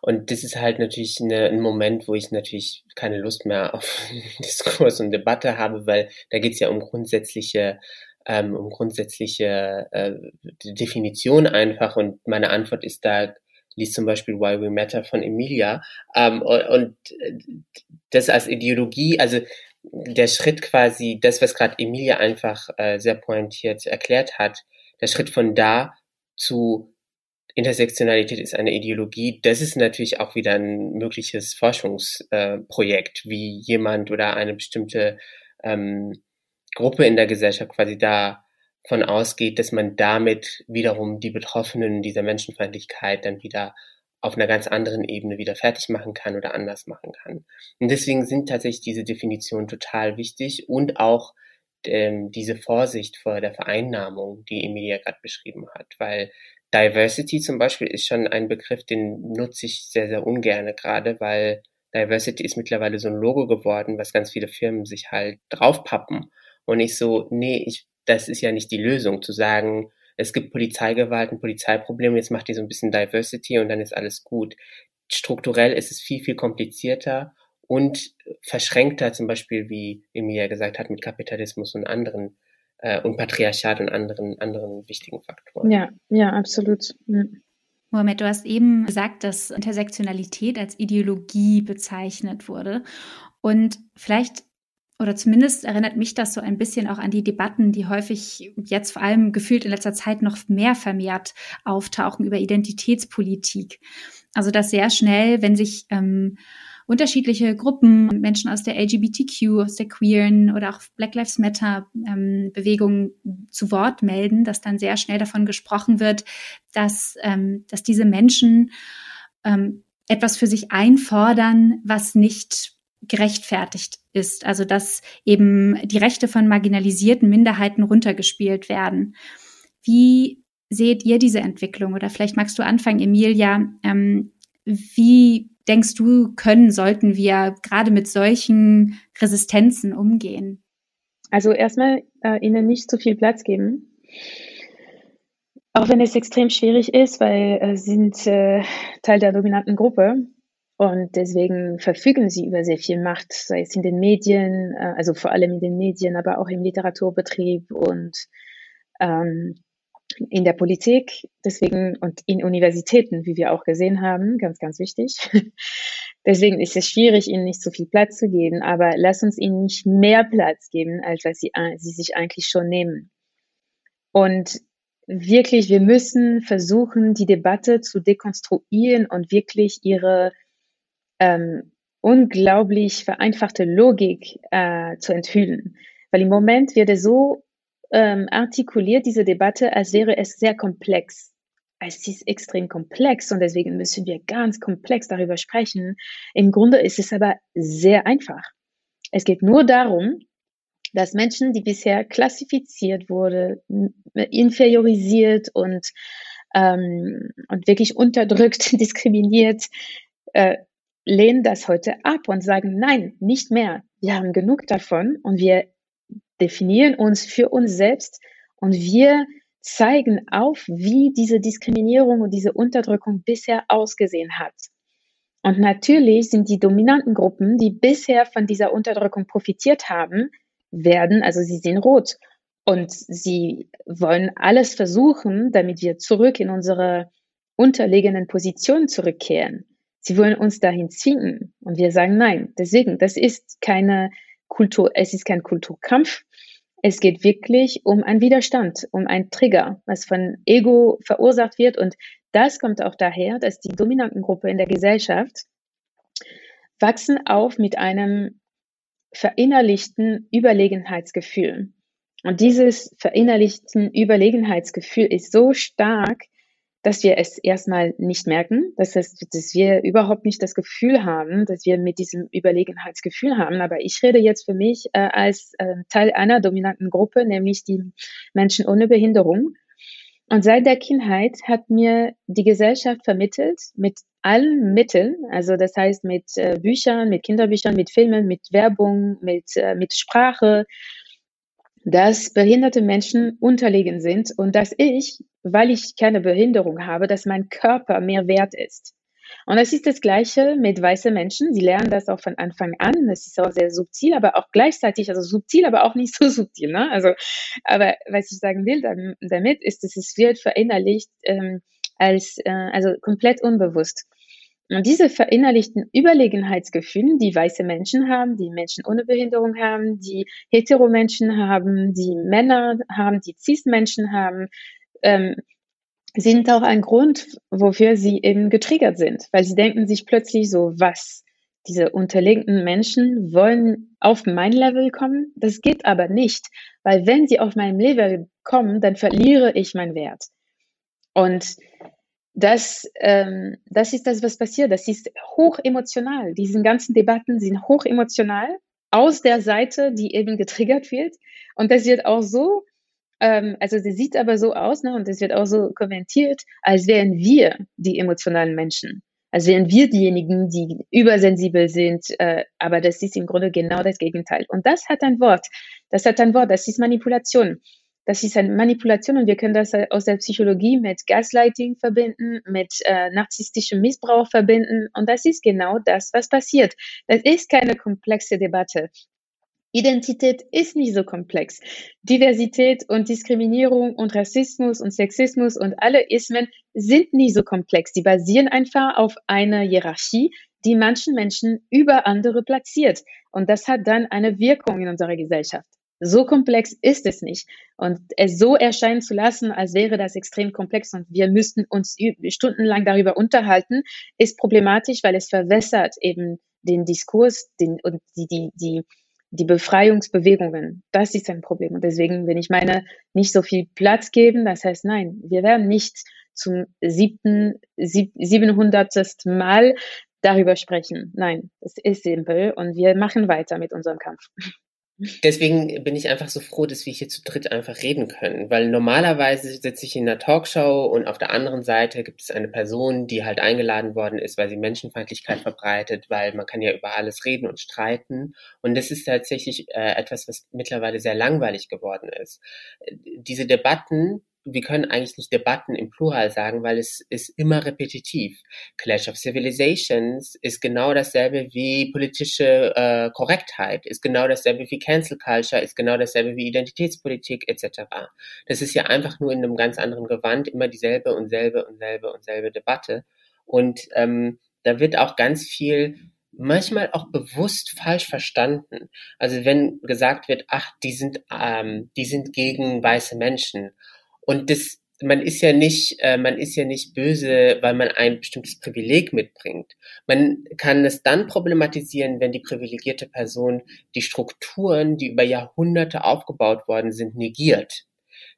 Und das ist halt natürlich eine, ein Moment, wo ich natürlich keine Lust mehr auf *laughs* Diskurs und Debatte habe, weil da geht es ja um grundsätzliche ähm, um grundsätzliche äh, Definition einfach und meine Antwort ist da liest zum Beispiel Why We Matter von Emilia ähm, und, und das als Ideologie, also der Schritt quasi, das, was gerade Emilia einfach äh, sehr pointiert erklärt hat, der Schritt von da zu Intersektionalität ist eine Ideologie, das ist natürlich auch wieder ein mögliches Forschungsprojekt, äh, wie jemand oder eine bestimmte ähm, Gruppe in der Gesellschaft quasi davon ausgeht, dass man damit wiederum die Betroffenen dieser Menschenfeindlichkeit dann wieder auf einer ganz anderen Ebene wieder fertig machen kann oder anders machen kann. Und deswegen sind tatsächlich diese Definitionen total wichtig und auch ähm, diese Vorsicht vor der Vereinnahmung, die Emilia gerade beschrieben hat, weil Diversity zum Beispiel ist schon ein Begriff, den nutze ich sehr, sehr ungerne gerade, weil Diversity ist mittlerweile so ein Logo geworden, was ganz viele Firmen sich halt draufpappen. Und ich so, nee, ich, das ist ja nicht die Lösung, zu sagen, es gibt Polizeigewalt, ein Polizeiproblem, jetzt macht ihr so ein bisschen Diversity und dann ist alles gut. Strukturell ist es viel, viel komplizierter und verschränkter, zum Beispiel, wie Emilia gesagt hat, mit Kapitalismus und anderen äh, und Patriarchat und anderen, anderen wichtigen Faktoren. Ja, ja, absolut. Ja. Mohamed, du hast eben gesagt, dass Intersektionalität als Ideologie bezeichnet wurde. Und vielleicht oder zumindest erinnert mich das so ein bisschen auch an die Debatten, die häufig jetzt vor allem gefühlt in letzter Zeit noch mehr vermehrt auftauchen über Identitätspolitik. Also dass sehr schnell, wenn sich ähm, unterschiedliche Gruppen, Menschen aus der LGBTQ, aus der queeren oder auch Black Lives Matter ähm, Bewegung zu Wort melden, dass dann sehr schnell davon gesprochen wird, dass, ähm, dass diese Menschen ähm, etwas für sich einfordern, was nicht gerechtfertigt ist. Also dass eben die Rechte von marginalisierten Minderheiten runtergespielt werden. Wie seht ihr diese Entwicklung? Oder vielleicht magst du anfangen, Emilia. Ähm, wie denkst du, können, sollten wir gerade mit solchen Resistenzen umgehen? Also erstmal äh, ihnen nicht zu viel Platz geben. Auch wenn es extrem schwierig ist, weil äh, sie sind äh, Teil der dominanten Gruppe und deswegen verfügen sie über sehr viel Macht, sei es in den Medien, äh, also vor allem in den Medien, aber auch im Literaturbetrieb und ähm, in der Politik, deswegen und in Universitäten, wie wir auch gesehen haben, ganz, ganz wichtig. *laughs* deswegen ist es schwierig, ihnen nicht so viel Platz zu geben, aber lass uns ihnen nicht mehr Platz geben, als was sie, sie sich eigentlich schon nehmen. Und wirklich, wir müssen versuchen, die Debatte zu dekonstruieren und wirklich ihre ähm, unglaublich vereinfachte Logik äh, zu enthüllen. Weil im Moment wird es so ähm, artikuliert, diese Debatte, als wäre es sehr komplex. Es ist extrem komplex und deswegen müssen wir ganz komplex darüber sprechen. Im Grunde ist es aber sehr einfach. Es geht nur darum, dass Menschen, die bisher klassifiziert wurde, inferiorisiert und, ähm, und wirklich unterdrückt, *laughs* diskriminiert, äh, lehnen das heute ab und sagen, nein, nicht mehr. Wir haben genug davon und wir definieren uns für uns selbst und wir zeigen auf, wie diese Diskriminierung und diese Unterdrückung bisher ausgesehen hat. Und natürlich sind die dominanten Gruppen, die bisher von dieser Unterdrückung profitiert haben, werden, also sie sind rot. Und sie wollen alles versuchen, damit wir zurück in unsere unterlegenen Positionen zurückkehren. Sie wollen uns dahin zwingen. Und wir sagen nein. Deswegen, das ist keine Kultur, es ist kein Kulturkampf. Es geht wirklich um einen Widerstand, um einen Trigger, was von Ego verursacht wird. Und das kommt auch daher, dass die dominanten Gruppe in der Gesellschaft wachsen auf mit einem verinnerlichten Überlegenheitsgefühl. Und dieses verinnerlichten Überlegenheitsgefühl ist so stark, dass wir es erstmal nicht merken, das heißt, dass wir überhaupt nicht das Gefühl haben, dass wir mit diesem Überlegenheitsgefühl haben. Aber ich rede jetzt für mich äh, als äh, Teil einer dominanten Gruppe, nämlich die Menschen ohne Behinderung. Und seit der Kindheit hat mir die Gesellschaft vermittelt, mit allen Mitteln, also das heißt mit äh, Büchern, mit Kinderbüchern, mit Filmen, mit Werbung, mit, äh, mit Sprache, dass behinderte Menschen unterlegen sind und dass ich, weil ich keine Behinderung habe, dass mein Körper mehr wert ist. Und es ist das Gleiche mit weißen Menschen. Sie lernen das auch von Anfang an. Das ist auch sehr subtil, aber auch gleichzeitig, also subtil, aber auch nicht so *laughs* subtil. Ne? Also, aber was ich sagen will damit, ist, dass es wird verinnerlicht ähm, als, äh, also komplett unbewusst. Und diese verinnerlichten Überlegenheitsgefühle, die weiße Menschen haben, die Menschen ohne Behinderung haben, die Heteromenschen haben, die Männer haben, die Cis-Menschen haben, ähm, sind auch ein Grund, wofür sie eben getriggert sind, weil sie denken sich plötzlich so, was? Diese unterlegenen Menschen wollen auf mein Level kommen? Das geht aber nicht, weil wenn sie auf mein Level kommen, dann verliere ich meinen Wert. Und das, ähm, das ist das, was passiert. Das ist hoch emotional. Diese ganzen Debatten sind hoch emotional aus der Seite, die eben getriggert wird. Und das wird auch so ähm, also sie sieht aber so aus, ne, und es wird auch so kommentiert, als wären wir die emotionalen Menschen. Als wären wir diejenigen, die übersensibel sind, äh, aber das ist im Grunde genau das Gegenteil. Und das hat ein Wort. Das hat ein Wort, das ist Manipulation. Das ist eine Manipulation und wir können das aus der Psychologie mit Gaslighting verbinden, mit äh, narzisstischem Missbrauch verbinden. Und das ist genau das, was passiert. Das ist keine komplexe Debatte. Identität ist nicht so komplex. Diversität und Diskriminierung und Rassismus und Sexismus und alle Ismen sind nicht so komplex. Die basieren einfach auf einer Hierarchie, die manchen Menschen über andere platziert. Und das hat dann eine Wirkung in unserer Gesellschaft. So komplex ist es nicht. Und es so erscheinen zu lassen, als wäre das extrem komplex und wir müssten uns stundenlang darüber unterhalten, ist problematisch, weil es verwässert eben den Diskurs den, und die, die, die, die Befreiungsbewegungen, das ist ein Problem. Und deswegen, wenn ich meine, nicht so viel Platz geben, das heißt, nein, wir werden nicht zum siebten, sieb, siebenhundertsten Mal darüber sprechen. Nein, es ist simpel und wir machen weiter mit unserem Kampf. Deswegen bin ich einfach so froh, dass wir hier zu dritt einfach reden können, weil normalerweise sitze ich in einer Talkshow und auf der anderen Seite gibt es eine Person, die halt eingeladen worden ist, weil sie Menschenfeindlichkeit verbreitet, weil man kann ja über alles reden und streiten und das ist tatsächlich äh, etwas, was mittlerweile sehr langweilig geworden ist. Diese Debatten wir können eigentlich nicht Debatten im Plural sagen, weil es ist immer repetitiv. Clash of Civilizations ist genau dasselbe wie politische äh, Korrektheit, ist genau dasselbe wie Cancel Culture, ist genau dasselbe wie Identitätspolitik etc. Das ist ja einfach nur in einem ganz anderen Gewand immer dieselbe und selbe und selbe und selbe Debatte. Und ähm, da wird auch ganz viel manchmal auch bewusst falsch verstanden. Also wenn gesagt wird, ach, die sind, ähm, die sind gegen weiße Menschen und das, man ist ja nicht, äh, man ist ja nicht böse, weil man ein bestimmtes Privileg mitbringt. Man kann es dann problematisieren, wenn die privilegierte Person die Strukturen, die über Jahrhunderte aufgebaut worden sind, negiert.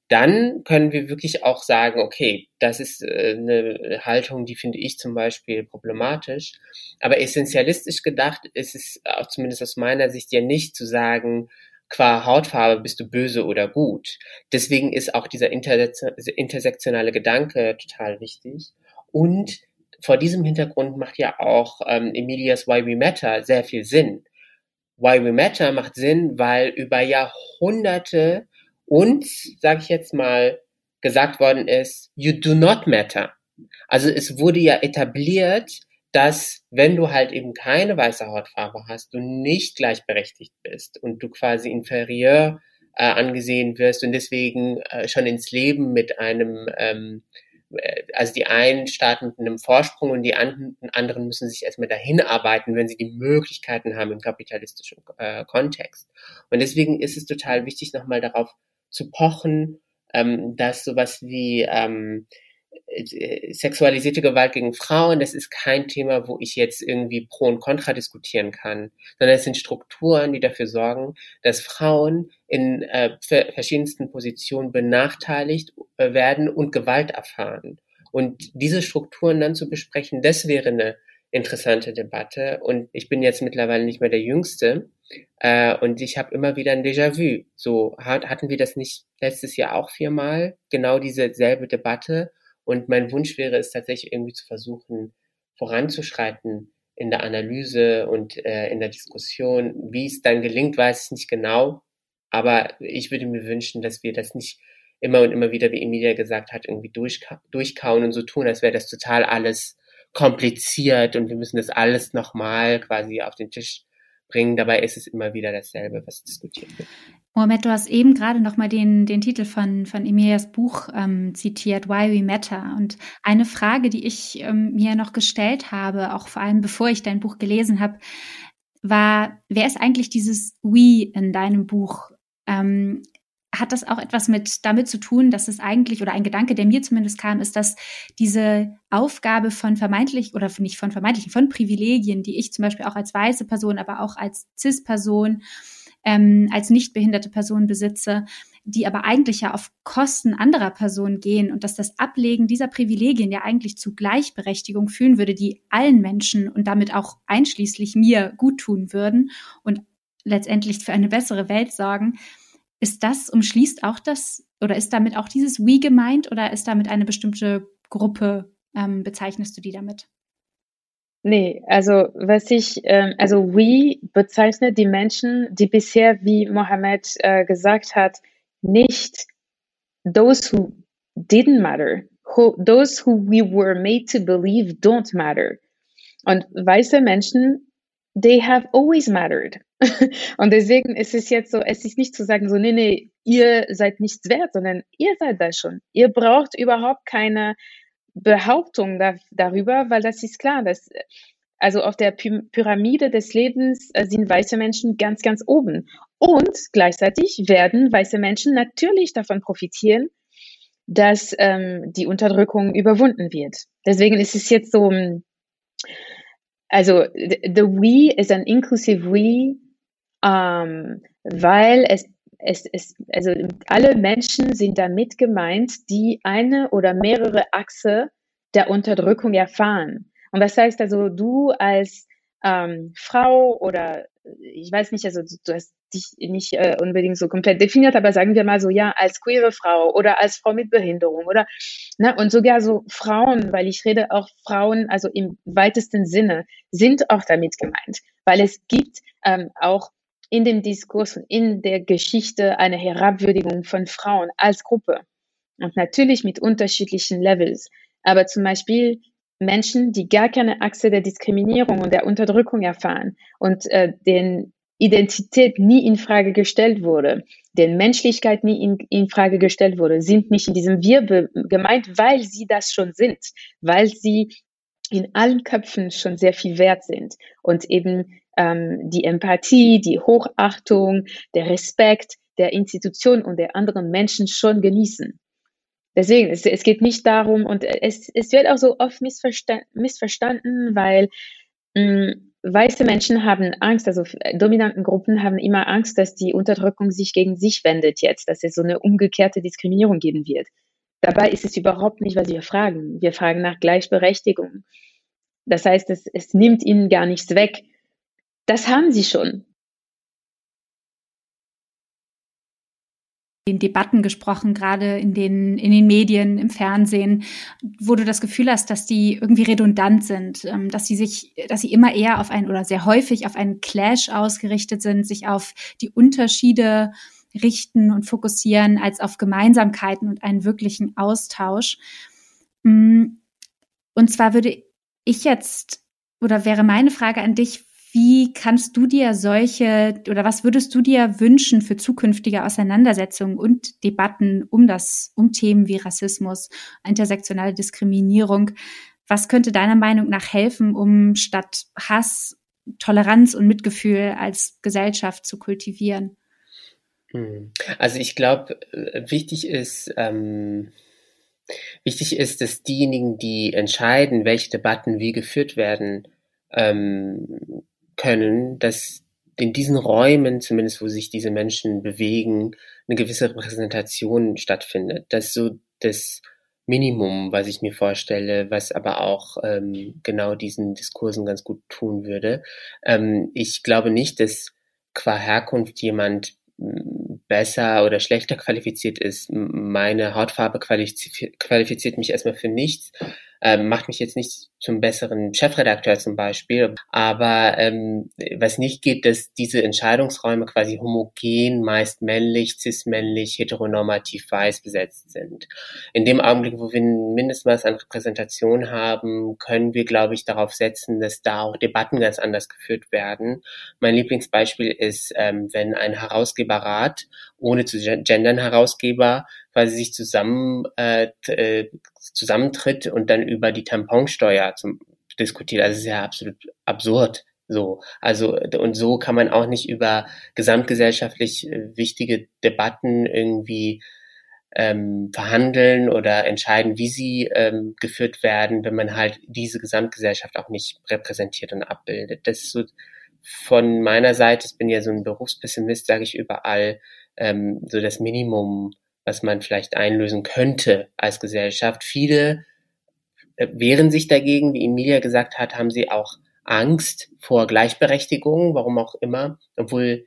Dann können wir wirklich auch sagen, okay, das ist äh, eine Haltung, die finde ich zum Beispiel problematisch. Aber essentialistisch gedacht ist es auch zumindest aus meiner Sicht ja nicht zu sagen, qua Hautfarbe bist du böse oder gut. Deswegen ist auch dieser intersektionale Gedanke total wichtig. Und vor diesem Hintergrund macht ja auch ähm, Emilias Why We Matter sehr viel Sinn. Why We Matter macht Sinn, weil über Jahrhunderte uns, sage ich jetzt mal, gesagt worden ist, you do not matter. Also es wurde ja etabliert, dass wenn du halt eben keine weiße Hautfarbe hast, du nicht gleichberechtigt bist und du quasi inferior äh, angesehen wirst und deswegen äh, schon ins Leben mit einem, ähm, äh, also die einen starten mit einem Vorsprung und die anderen müssen sich erstmal dahin arbeiten, wenn sie die Möglichkeiten haben im kapitalistischen äh, Kontext. Und deswegen ist es total wichtig, nochmal darauf zu pochen, ähm, dass sowas wie ähm, äh, sexualisierte Gewalt gegen Frauen, das ist kein Thema, wo ich jetzt irgendwie pro und contra diskutieren kann, sondern es sind Strukturen, die dafür sorgen, dass Frauen in äh, verschiedensten Positionen benachteiligt äh, werden und Gewalt erfahren. Und diese Strukturen dann zu besprechen, das wäre eine interessante Debatte. Und ich bin jetzt mittlerweile nicht mehr der Jüngste. Äh, und ich habe immer wieder ein Déjà-vu. So hat, hatten wir das nicht letztes Jahr auch viermal, genau diese selbe Debatte. Und mein Wunsch wäre es tatsächlich irgendwie zu versuchen, voranzuschreiten in der Analyse und äh, in der Diskussion. Wie es dann gelingt, weiß ich nicht genau. Aber ich würde mir wünschen, dass wir das nicht immer und immer wieder, wie Emilia gesagt hat, irgendwie durchka durchkauen und so tun, als wäre das total alles kompliziert und wir müssen das alles nochmal quasi auf den Tisch bringen. Dabei ist es immer wieder dasselbe, was diskutiert wird. Mohamed, du hast eben gerade nochmal den, den Titel von, von Emilias Buch ähm, zitiert, Why We Matter. Und eine Frage, die ich ähm, mir noch gestellt habe, auch vor allem bevor ich dein Buch gelesen habe, war, wer ist eigentlich dieses We in deinem Buch? Ähm, hat das auch etwas mit damit zu tun, dass es eigentlich oder ein Gedanke, der mir zumindest kam, ist, dass diese Aufgabe von vermeintlich oder nicht von vermeintlichen, von Privilegien, die ich zum Beispiel auch als weiße Person, aber auch als CIS-Person, ähm, als nicht behinderte Person besitze, die aber eigentlich ja auf Kosten anderer Personen gehen und dass das Ablegen dieser Privilegien ja eigentlich zu Gleichberechtigung führen würde, die allen Menschen und damit auch einschließlich mir gut tun würden und letztendlich für eine bessere Welt sorgen. Ist das, umschließt auch das, oder ist damit auch dieses We gemeint oder ist damit eine bestimmte Gruppe, ähm, bezeichnest du die damit? Nee, also was ich, ähm, also We bezeichnet die Menschen, die bisher, wie Mohammed äh, gesagt hat, nicht those who didn't matter, who, those who we were made to believe don't matter. Und weiße Menschen they have always mattered. *laughs* Und deswegen ist es jetzt so, es ist nicht zu sagen, so, nee, nee, ihr seid nichts wert, sondern ihr seid da schon. Ihr braucht überhaupt keine Behauptung da, darüber, weil das ist klar, dass, also auf der Py Pyramide des Lebens äh, sind weiße Menschen ganz, ganz oben. Und gleichzeitig werden weiße Menschen natürlich davon profitieren, dass ähm, die Unterdrückung überwunden wird. Deswegen ist es jetzt so, also the we ist ein inclusive we, ähm, weil es, es, es, also alle Menschen sind damit gemeint, die eine oder mehrere Achse der Unterdrückung erfahren. Und das heißt also, du als ähm, Frau oder ich weiß nicht, also du hast dich nicht äh, unbedingt so komplett definiert, aber sagen wir mal so, ja, als queere Frau oder als Frau mit Behinderung oder, ne, und sogar so Frauen, weil ich rede auch Frauen, also im weitesten Sinne, sind auch damit gemeint, weil es gibt ähm, auch in dem Diskurs und in der Geschichte eine Herabwürdigung von Frauen als Gruppe und natürlich mit unterschiedlichen Levels. Aber zum Beispiel Menschen, die gar keine Achse der Diskriminierung und der Unterdrückung erfahren und äh, den Identität nie in Frage gestellt wurde, den Menschlichkeit nie in, in Frage gestellt wurde, sind nicht in diesem Wir gemeint, weil sie das schon sind, weil sie in allen Köpfen schon sehr viel wert sind und eben ähm, die Empathie, die Hochachtung, der Respekt der Institution und der anderen Menschen schon genießen. Deswegen, es, es geht nicht darum, und es, es wird auch so oft missverstanden, missverstanden weil mh, mm, weiße Menschen haben Angst, also dominanten Gruppen haben immer Angst, dass die Unterdrückung sich gegen sich wendet jetzt, dass es so eine umgekehrte Diskriminierung geben wird. Dabei ist es überhaupt nicht, was wir fragen. Wir fragen nach Gleichberechtigung. Das heißt, es, es nimmt ihnen gar nichts weg. Das haben sie schon. den Debatten gesprochen, gerade in den, in den Medien, im Fernsehen, wo du das Gefühl hast, dass die irgendwie redundant sind, ähm, dass sie sich, dass sie immer eher auf einen oder sehr häufig auf einen Clash ausgerichtet sind, sich auf die Unterschiede richten und fokussieren, als auf Gemeinsamkeiten und einen wirklichen Austausch. Mm, und zwar würde ich jetzt, oder wäre meine Frage an dich, wie kannst du dir solche oder was würdest du dir wünschen für zukünftige Auseinandersetzungen und Debatten um das, um Themen wie Rassismus, intersektionale Diskriminierung? Was könnte deiner Meinung nach helfen, um statt Hass Toleranz und Mitgefühl als Gesellschaft zu kultivieren? Hm. Also ich glaube, wichtig ist, ähm, wichtig ist, dass diejenigen, die entscheiden, welche Debatten wie geführt werden, ähm, können, dass in diesen Räumen, zumindest wo sich diese Menschen bewegen, eine gewisse Repräsentation stattfindet. Das ist so das Minimum, was ich mir vorstelle, was aber auch ähm, genau diesen Diskursen ganz gut tun würde. Ähm, ich glaube nicht, dass qua Herkunft jemand besser oder schlechter qualifiziert ist. Meine Hautfarbe qualifiziert mich erstmal für nichts. Ähm, macht mich jetzt nicht zum besseren Chefredakteur zum Beispiel, aber ähm, was nicht geht, dass diese Entscheidungsräume quasi homogen, meist männlich, cis-männlich, heteronormativ weiß besetzt sind. In dem Augenblick, wo wir ein Mindestmaß an Repräsentation haben, können wir, glaube ich, darauf setzen, dass da auch Debatten ganz anders geführt werden. Mein Lieblingsbeispiel ist, ähm, wenn ein Herausgeberrat ohne zu gendern Herausgeber quasi sich zusammen äh, äh, zusammentritt und dann über die Tamponsteuer zum, diskutiert. Also ist ja absolut absurd. So, also und so kann man auch nicht über gesamtgesellschaftlich äh, wichtige Debatten irgendwie ähm, verhandeln oder entscheiden, wie sie ähm, geführt werden, wenn man halt diese Gesamtgesellschaft auch nicht repräsentiert und abbildet. Das ist so von meiner Seite, ich bin ja so ein Berufspessimist, sage ich überall, ähm, so das Minimum, was man vielleicht einlösen könnte als Gesellschaft. Viele äh, wehren sich dagegen, wie Emilia gesagt hat, haben sie auch Angst vor Gleichberechtigung, warum auch immer, obwohl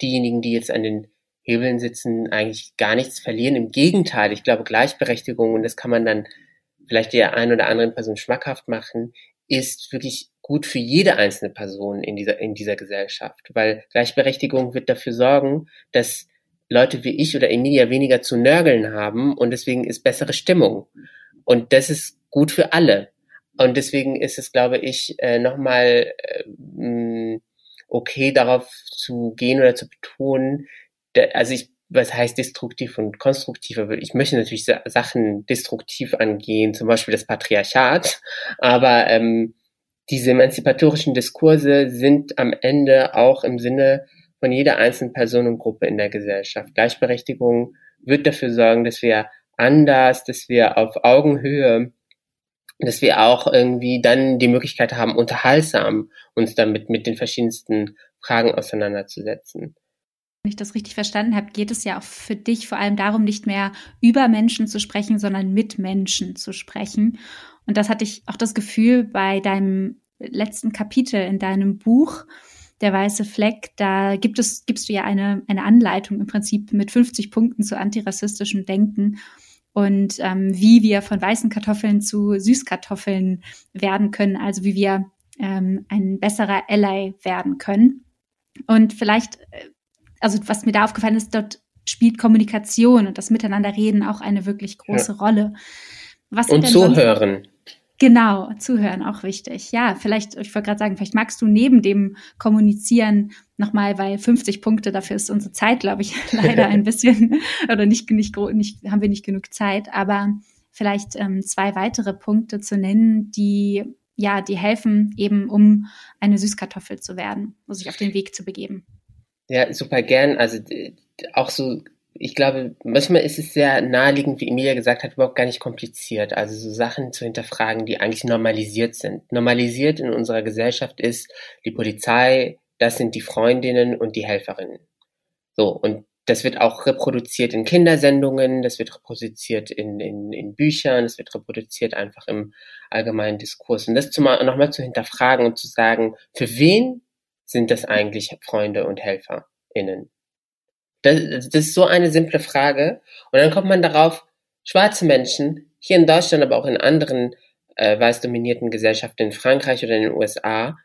diejenigen, die jetzt an den Hebeln sitzen, eigentlich gar nichts verlieren. Im Gegenteil, ich glaube, Gleichberechtigung, und das kann man dann vielleicht der einen oder anderen Person schmackhaft machen, ist wirklich gut für jede einzelne Person in dieser, in dieser Gesellschaft, weil Gleichberechtigung wird dafür sorgen, dass Leute wie ich oder Emilia weniger zu nörgeln haben und deswegen ist bessere Stimmung. Und das ist gut für alle. Und deswegen ist es, glaube ich, äh, nochmal äh, okay, darauf zu gehen oder zu betonen, also ich, was heißt destruktiv und konstruktiv? Ich möchte natürlich Sachen destruktiv angehen, zum Beispiel das Patriarchat, aber ähm, diese emanzipatorischen Diskurse sind am Ende auch im Sinne von jeder einzelnen Person und Gruppe in der Gesellschaft. Gleichberechtigung wird dafür sorgen, dass wir anders, dass wir auf Augenhöhe, dass wir auch irgendwie dann die Möglichkeit haben, unterhaltsam uns damit mit den verschiedensten Fragen auseinanderzusetzen. Wenn ich das richtig verstanden habe, geht es ja auch für dich vor allem darum, nicht mehr über Menschen zu sprechen, sondern mit Menschen zu sprechen. Und das hatte ich auch das Gefühl bei deinem letzten Kapitel in deinem Buch, der weiße Fleck, da gibt es, gibst du ja eine, eine Anleitung im Prinzip mit 50 Punkten zu antirassistischem Denken und ähm, wie wir von weißen Kartoffeln zu Süßkartoffeln werden können, also wie wir ähm, ein besserer Ally werden können. Und vielleicht, äh, also was mir da aufgefallen ist, dort spielt Kommunikation und das Miteinanderreden auch eine wirklich große ja. Rolle. Was und zuhören. Genau, zuhören auch wichtig. Ja, vielleicht, ich wollte gerade sagen, vielleicht magst du neben dem Kommunizieren nochmal, weil 50 Punkte, dafür ist unsere Zeit, glaube ich, *laughs* leider ein bisschen, *laughs* oder nicht, nicht, nicht, haben wir nicht genug Zeit, aber vielleicht ähm, zwei weitere Punkte zu nennen, die, ja, die helfen eben, um eine Süßkartoffel zu werden, um sich auf den Weg zu begeben. Ja, super gern. Also auch so ich glaube, manchmal ist es sehr naheliegend, wie Emilia gesagt hat, überhaupt gar nicht kompliziert. Also so Sachen zu hinterfragen, die eigentlich normalisiert sind. Normalisiert in unserer Gesellschaft ist die Polizei, das sind die Freundinnen und die Helferinnen. So, und das wird auch reproduziert in Kindersendungen, das wird reproduziert in, in, in Büchern, das wird reproduziert einfach im allgemeinen Diskurs. Und das nochmal zu hinterfragen und zu sagen, für wen sind das eigentlich Freunde und HelferInnen? Das, das ist so eine simple Frage. Und dann kommt man darauf, schwarze Menschen, hier in Deutschland, aber auch in anderen äh, weiß dominierten Gesellschaften in Frankreich oder in den USA,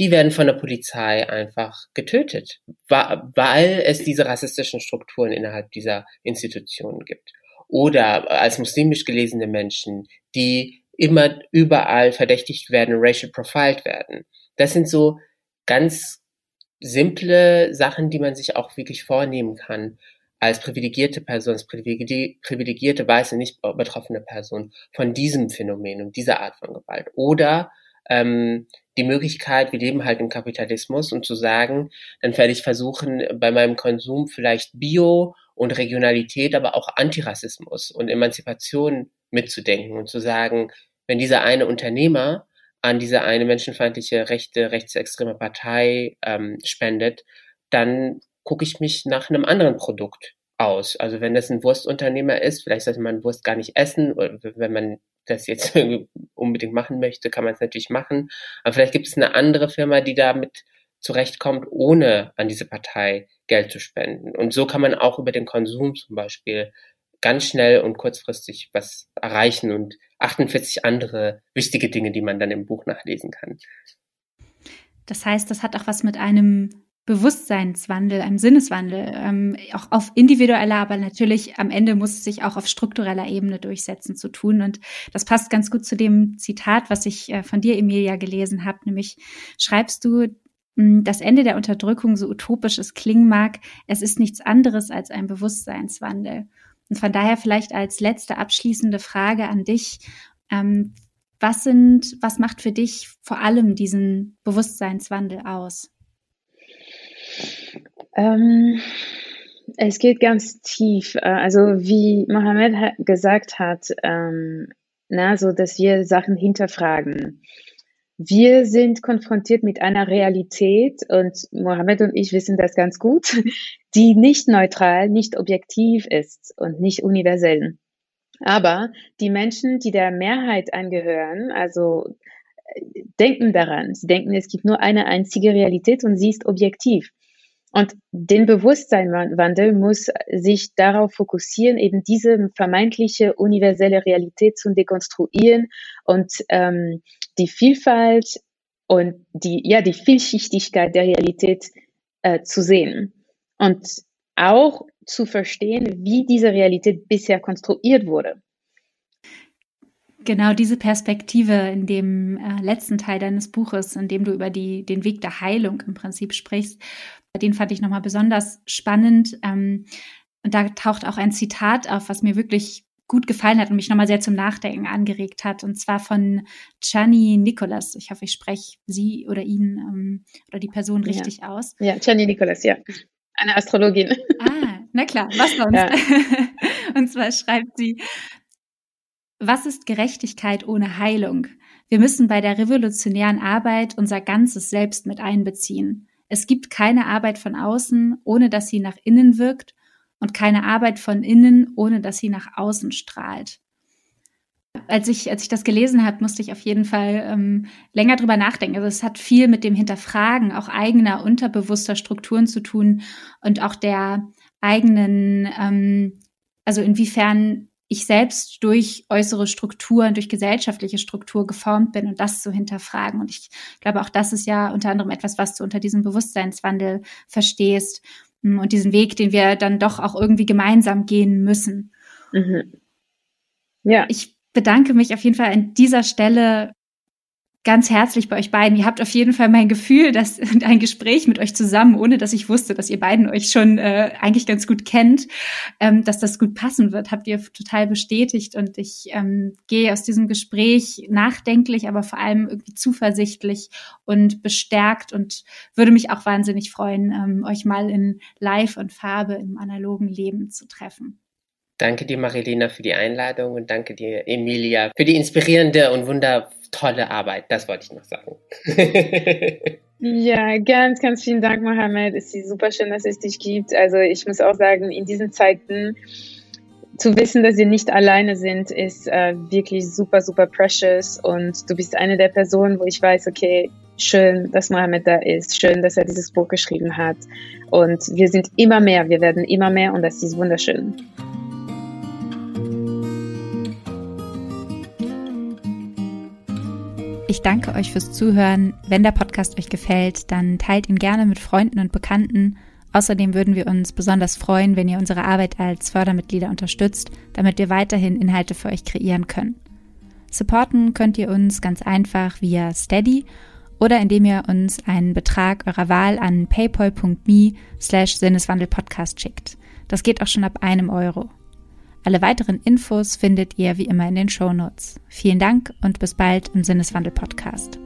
die werden von der Polizei einfach getötet, weil es diese rassistischen Strukturen innerhalb dieser Institutionen gibt. Oder als muslimisch gelesene Menschen, die immer überall verdächtigt werden, racial profiled werden. Das sind so ganz simple Sachen, die man sich auch wirklich vornehmen kann als privilegierte Person, als privilegierte weiße, nicht betroffene Person von diesem Phänomen und dieser Art von Gewalt. Oder ähm, die Möglichkeit, wir leben halt im Kapitalismus und zu sagen, dann werde ich versuchen, bei meinem Konsum vielleicht Bio und Regionalität, aber auch Antirassismus und Emanzipation mitzudenken und zu sagen, wenn dieser eine Unternehmer an diese eine menschenfeindliche rechte, rechtsextreme Partei ähm, spendet, dann gucke ich mich nach einem anderen Produkt aus. Also wenn das ein Wurstunternehmer ist, vielleicht sollte man Wurst gar nicht essen, oder wenn man das jetzt *laughs* unbedingt machen möchte, kann man es natürlich machen. Aber vielleicht gibt es eine andere Firma, die damit zurechtkommt, ohne an diese Partei Geld zu spenden. Und so kann man auch über den Konsum zum Beispiel ganz schnell und kurzfristig was erreichen und 48 andere wichtige Dinge, die man dann im Buch nachlesen kann. Das heißt, das hat auch was mit einem Bewusstseinswandel, einem Sinneswandel, ähm, auch auf individueller, aber natürlich am Ende muss es sich auch auf struktureller Ebene durchsetzen zu tun. Und das passt ganz gut zu dem Zitat, was ich äh, von dir, Emilia, gelesen habe, nämlich schreibst du, hm, das Ende der Unterdrückung, so utopisch es klingen mag, es ist nichts anderes als ein Bewusstseinswandel. Und von daher vielleicht als letzte abschließende Frage an dich, ähm, was sind, was macht für dich vor allem diesen Bewusstseinswandel aus? Ähm, es geht ganz tief. Äh, also wie Mohammed gesagt hat, ähm, na, so dass wir Sachen hinterfragen. Wir sind konfrontiert mit einer Realität und Mohammed und ich wissen das ganz gut, *laughs* die nicht neutral, nicht objektiv ist und nicht universell. Aber die Menschen, die der Mehrheit angehören, also äh, denken daran, sie denken, es gibt nur eine einzige Realität und sie ist objektiv. Und den Bewusstseinswandel muss sich darauf fokussieren, eben diese vermeintliche universelle Realität zu dekonstruieren und ähm, die Vielfalt und die, ja, die Vielschichtigkeit der Realität äh, zu sehen. Und auch zu verstehen, wie diese Realität bisher konstruiert wurde. Genau diese Perspektive in dem äh, letzten Teil deines Buches, in dem du über die, den Weg der Heilung im Prinzip sprichst, den fand ich nochmal besonders spannend. Ähm, und da taucht auch ein Zitat auf, was mir wirklich gut gefallen hat und mich nochmal sehr zum Nachdenken angeregt hat. Und zwar von Chani Nicholas. Ich hoffe, ich spreche sie oder ihn ähm, oder die Person richtig ja. aus. Ja, Chani Nicholas, ja. Eine Astrologin. Ah, na klar, was sonst? Ja. *laughs* und zwar schreibt sie, was ist Gerechtigkeit ohne Heilung? Wir müssen bei der revolutionären Arbeit unser ganzes Selbst mit einbeziehen. Es gibt keine Arbeit von außen, ohne dass sie nach innen wirkt und keine Arbeit von innen, ohne dass sie nach außen strahlt. Als ich, als ich das gelesen habe, musste ich auf jeden Fall ähm, länger drüber nachdenken. Also es hat viel mit dem Hinterfragen auch eigener unterbewusster Strukturen zu tun und auch der eigenen, ähm, also inwiefern ich selbst durch äußere Strukturen, durch gesellschaftliche Struktur geformt bin und das zu hinterfragen. Und ich glaube, auch das ist ja unter anderem etwas, was du unter diesem Bewusstseinswandel verstehst und diesen Weg, den wir dann doch auch irgendwie gemeinsam gehen müssen. Mhm. Ja. Ich bedanke mich auf jeden Fall an dieser Stelle ganz herzlich bei euch beiden. Ihr habt auf jeden Fall mein Gefühl, dass *laughs* ein Gespräch mit euch zusammen, ohne dass ich wusste, dass ihr beiden euch schon äh, eigentlich ganz gut kennt, ähm, dass das gut passen wird, habt ihr total bestätigt. Und ich ähm, gehe aus diesem Gespräch nachdenklich, aber vor allem irgendwie zuversichtlich und bestärkt und würde mich auch wahnsinnig freuen, ähm, euch mal in Live und Farbe im analogen Leben zu treffen. Danke dir, Marilena, für die Einladung und danke dir, Emilia, für die inspirierende und wundertolle Arbeit. Das wollte ich noch sagen. *laughs* ja, ganz, ganz vielen Dank, Mohammed. Es ist super schön, dass es dich gibt. Also ich muss auch sagen, in diesen Zeiten zu wissen, dass wir nicht alleine sind, ist äh, wirklich super, super precious. Und du bist eine der Personen, wo ich weiß, okay, schön, dass Mohammed da ist, schön, dass er dieses Buch geschrieben hat. Und wir sind immer mehr, wir werden immer mehr und das ist wunderschön. Ich danke euch fürs Zuhören. Wenn der Podcast euch gefällt, dann teilt ihn gerne mit Freunden und Bekannten. Außerdem würden wir uns besonders freuen, wenn ihr unsere Arbeit als Fördermitglieder unterstützt, damit wir weiterhin Inhalte für euch kreieren können. Supporten könnt ihr uns ganz einfach via Steady oder indem ihr uns einen Betrag eurer Wahl an paypal.me slash Sinneswandelpodcast schickt. Das geht auch schon ab einem Euro. Alle weiteren Infos findet ihr wie immer in den Show Notes. Vielen Dank und bis bald im Sinneswandel Podcast.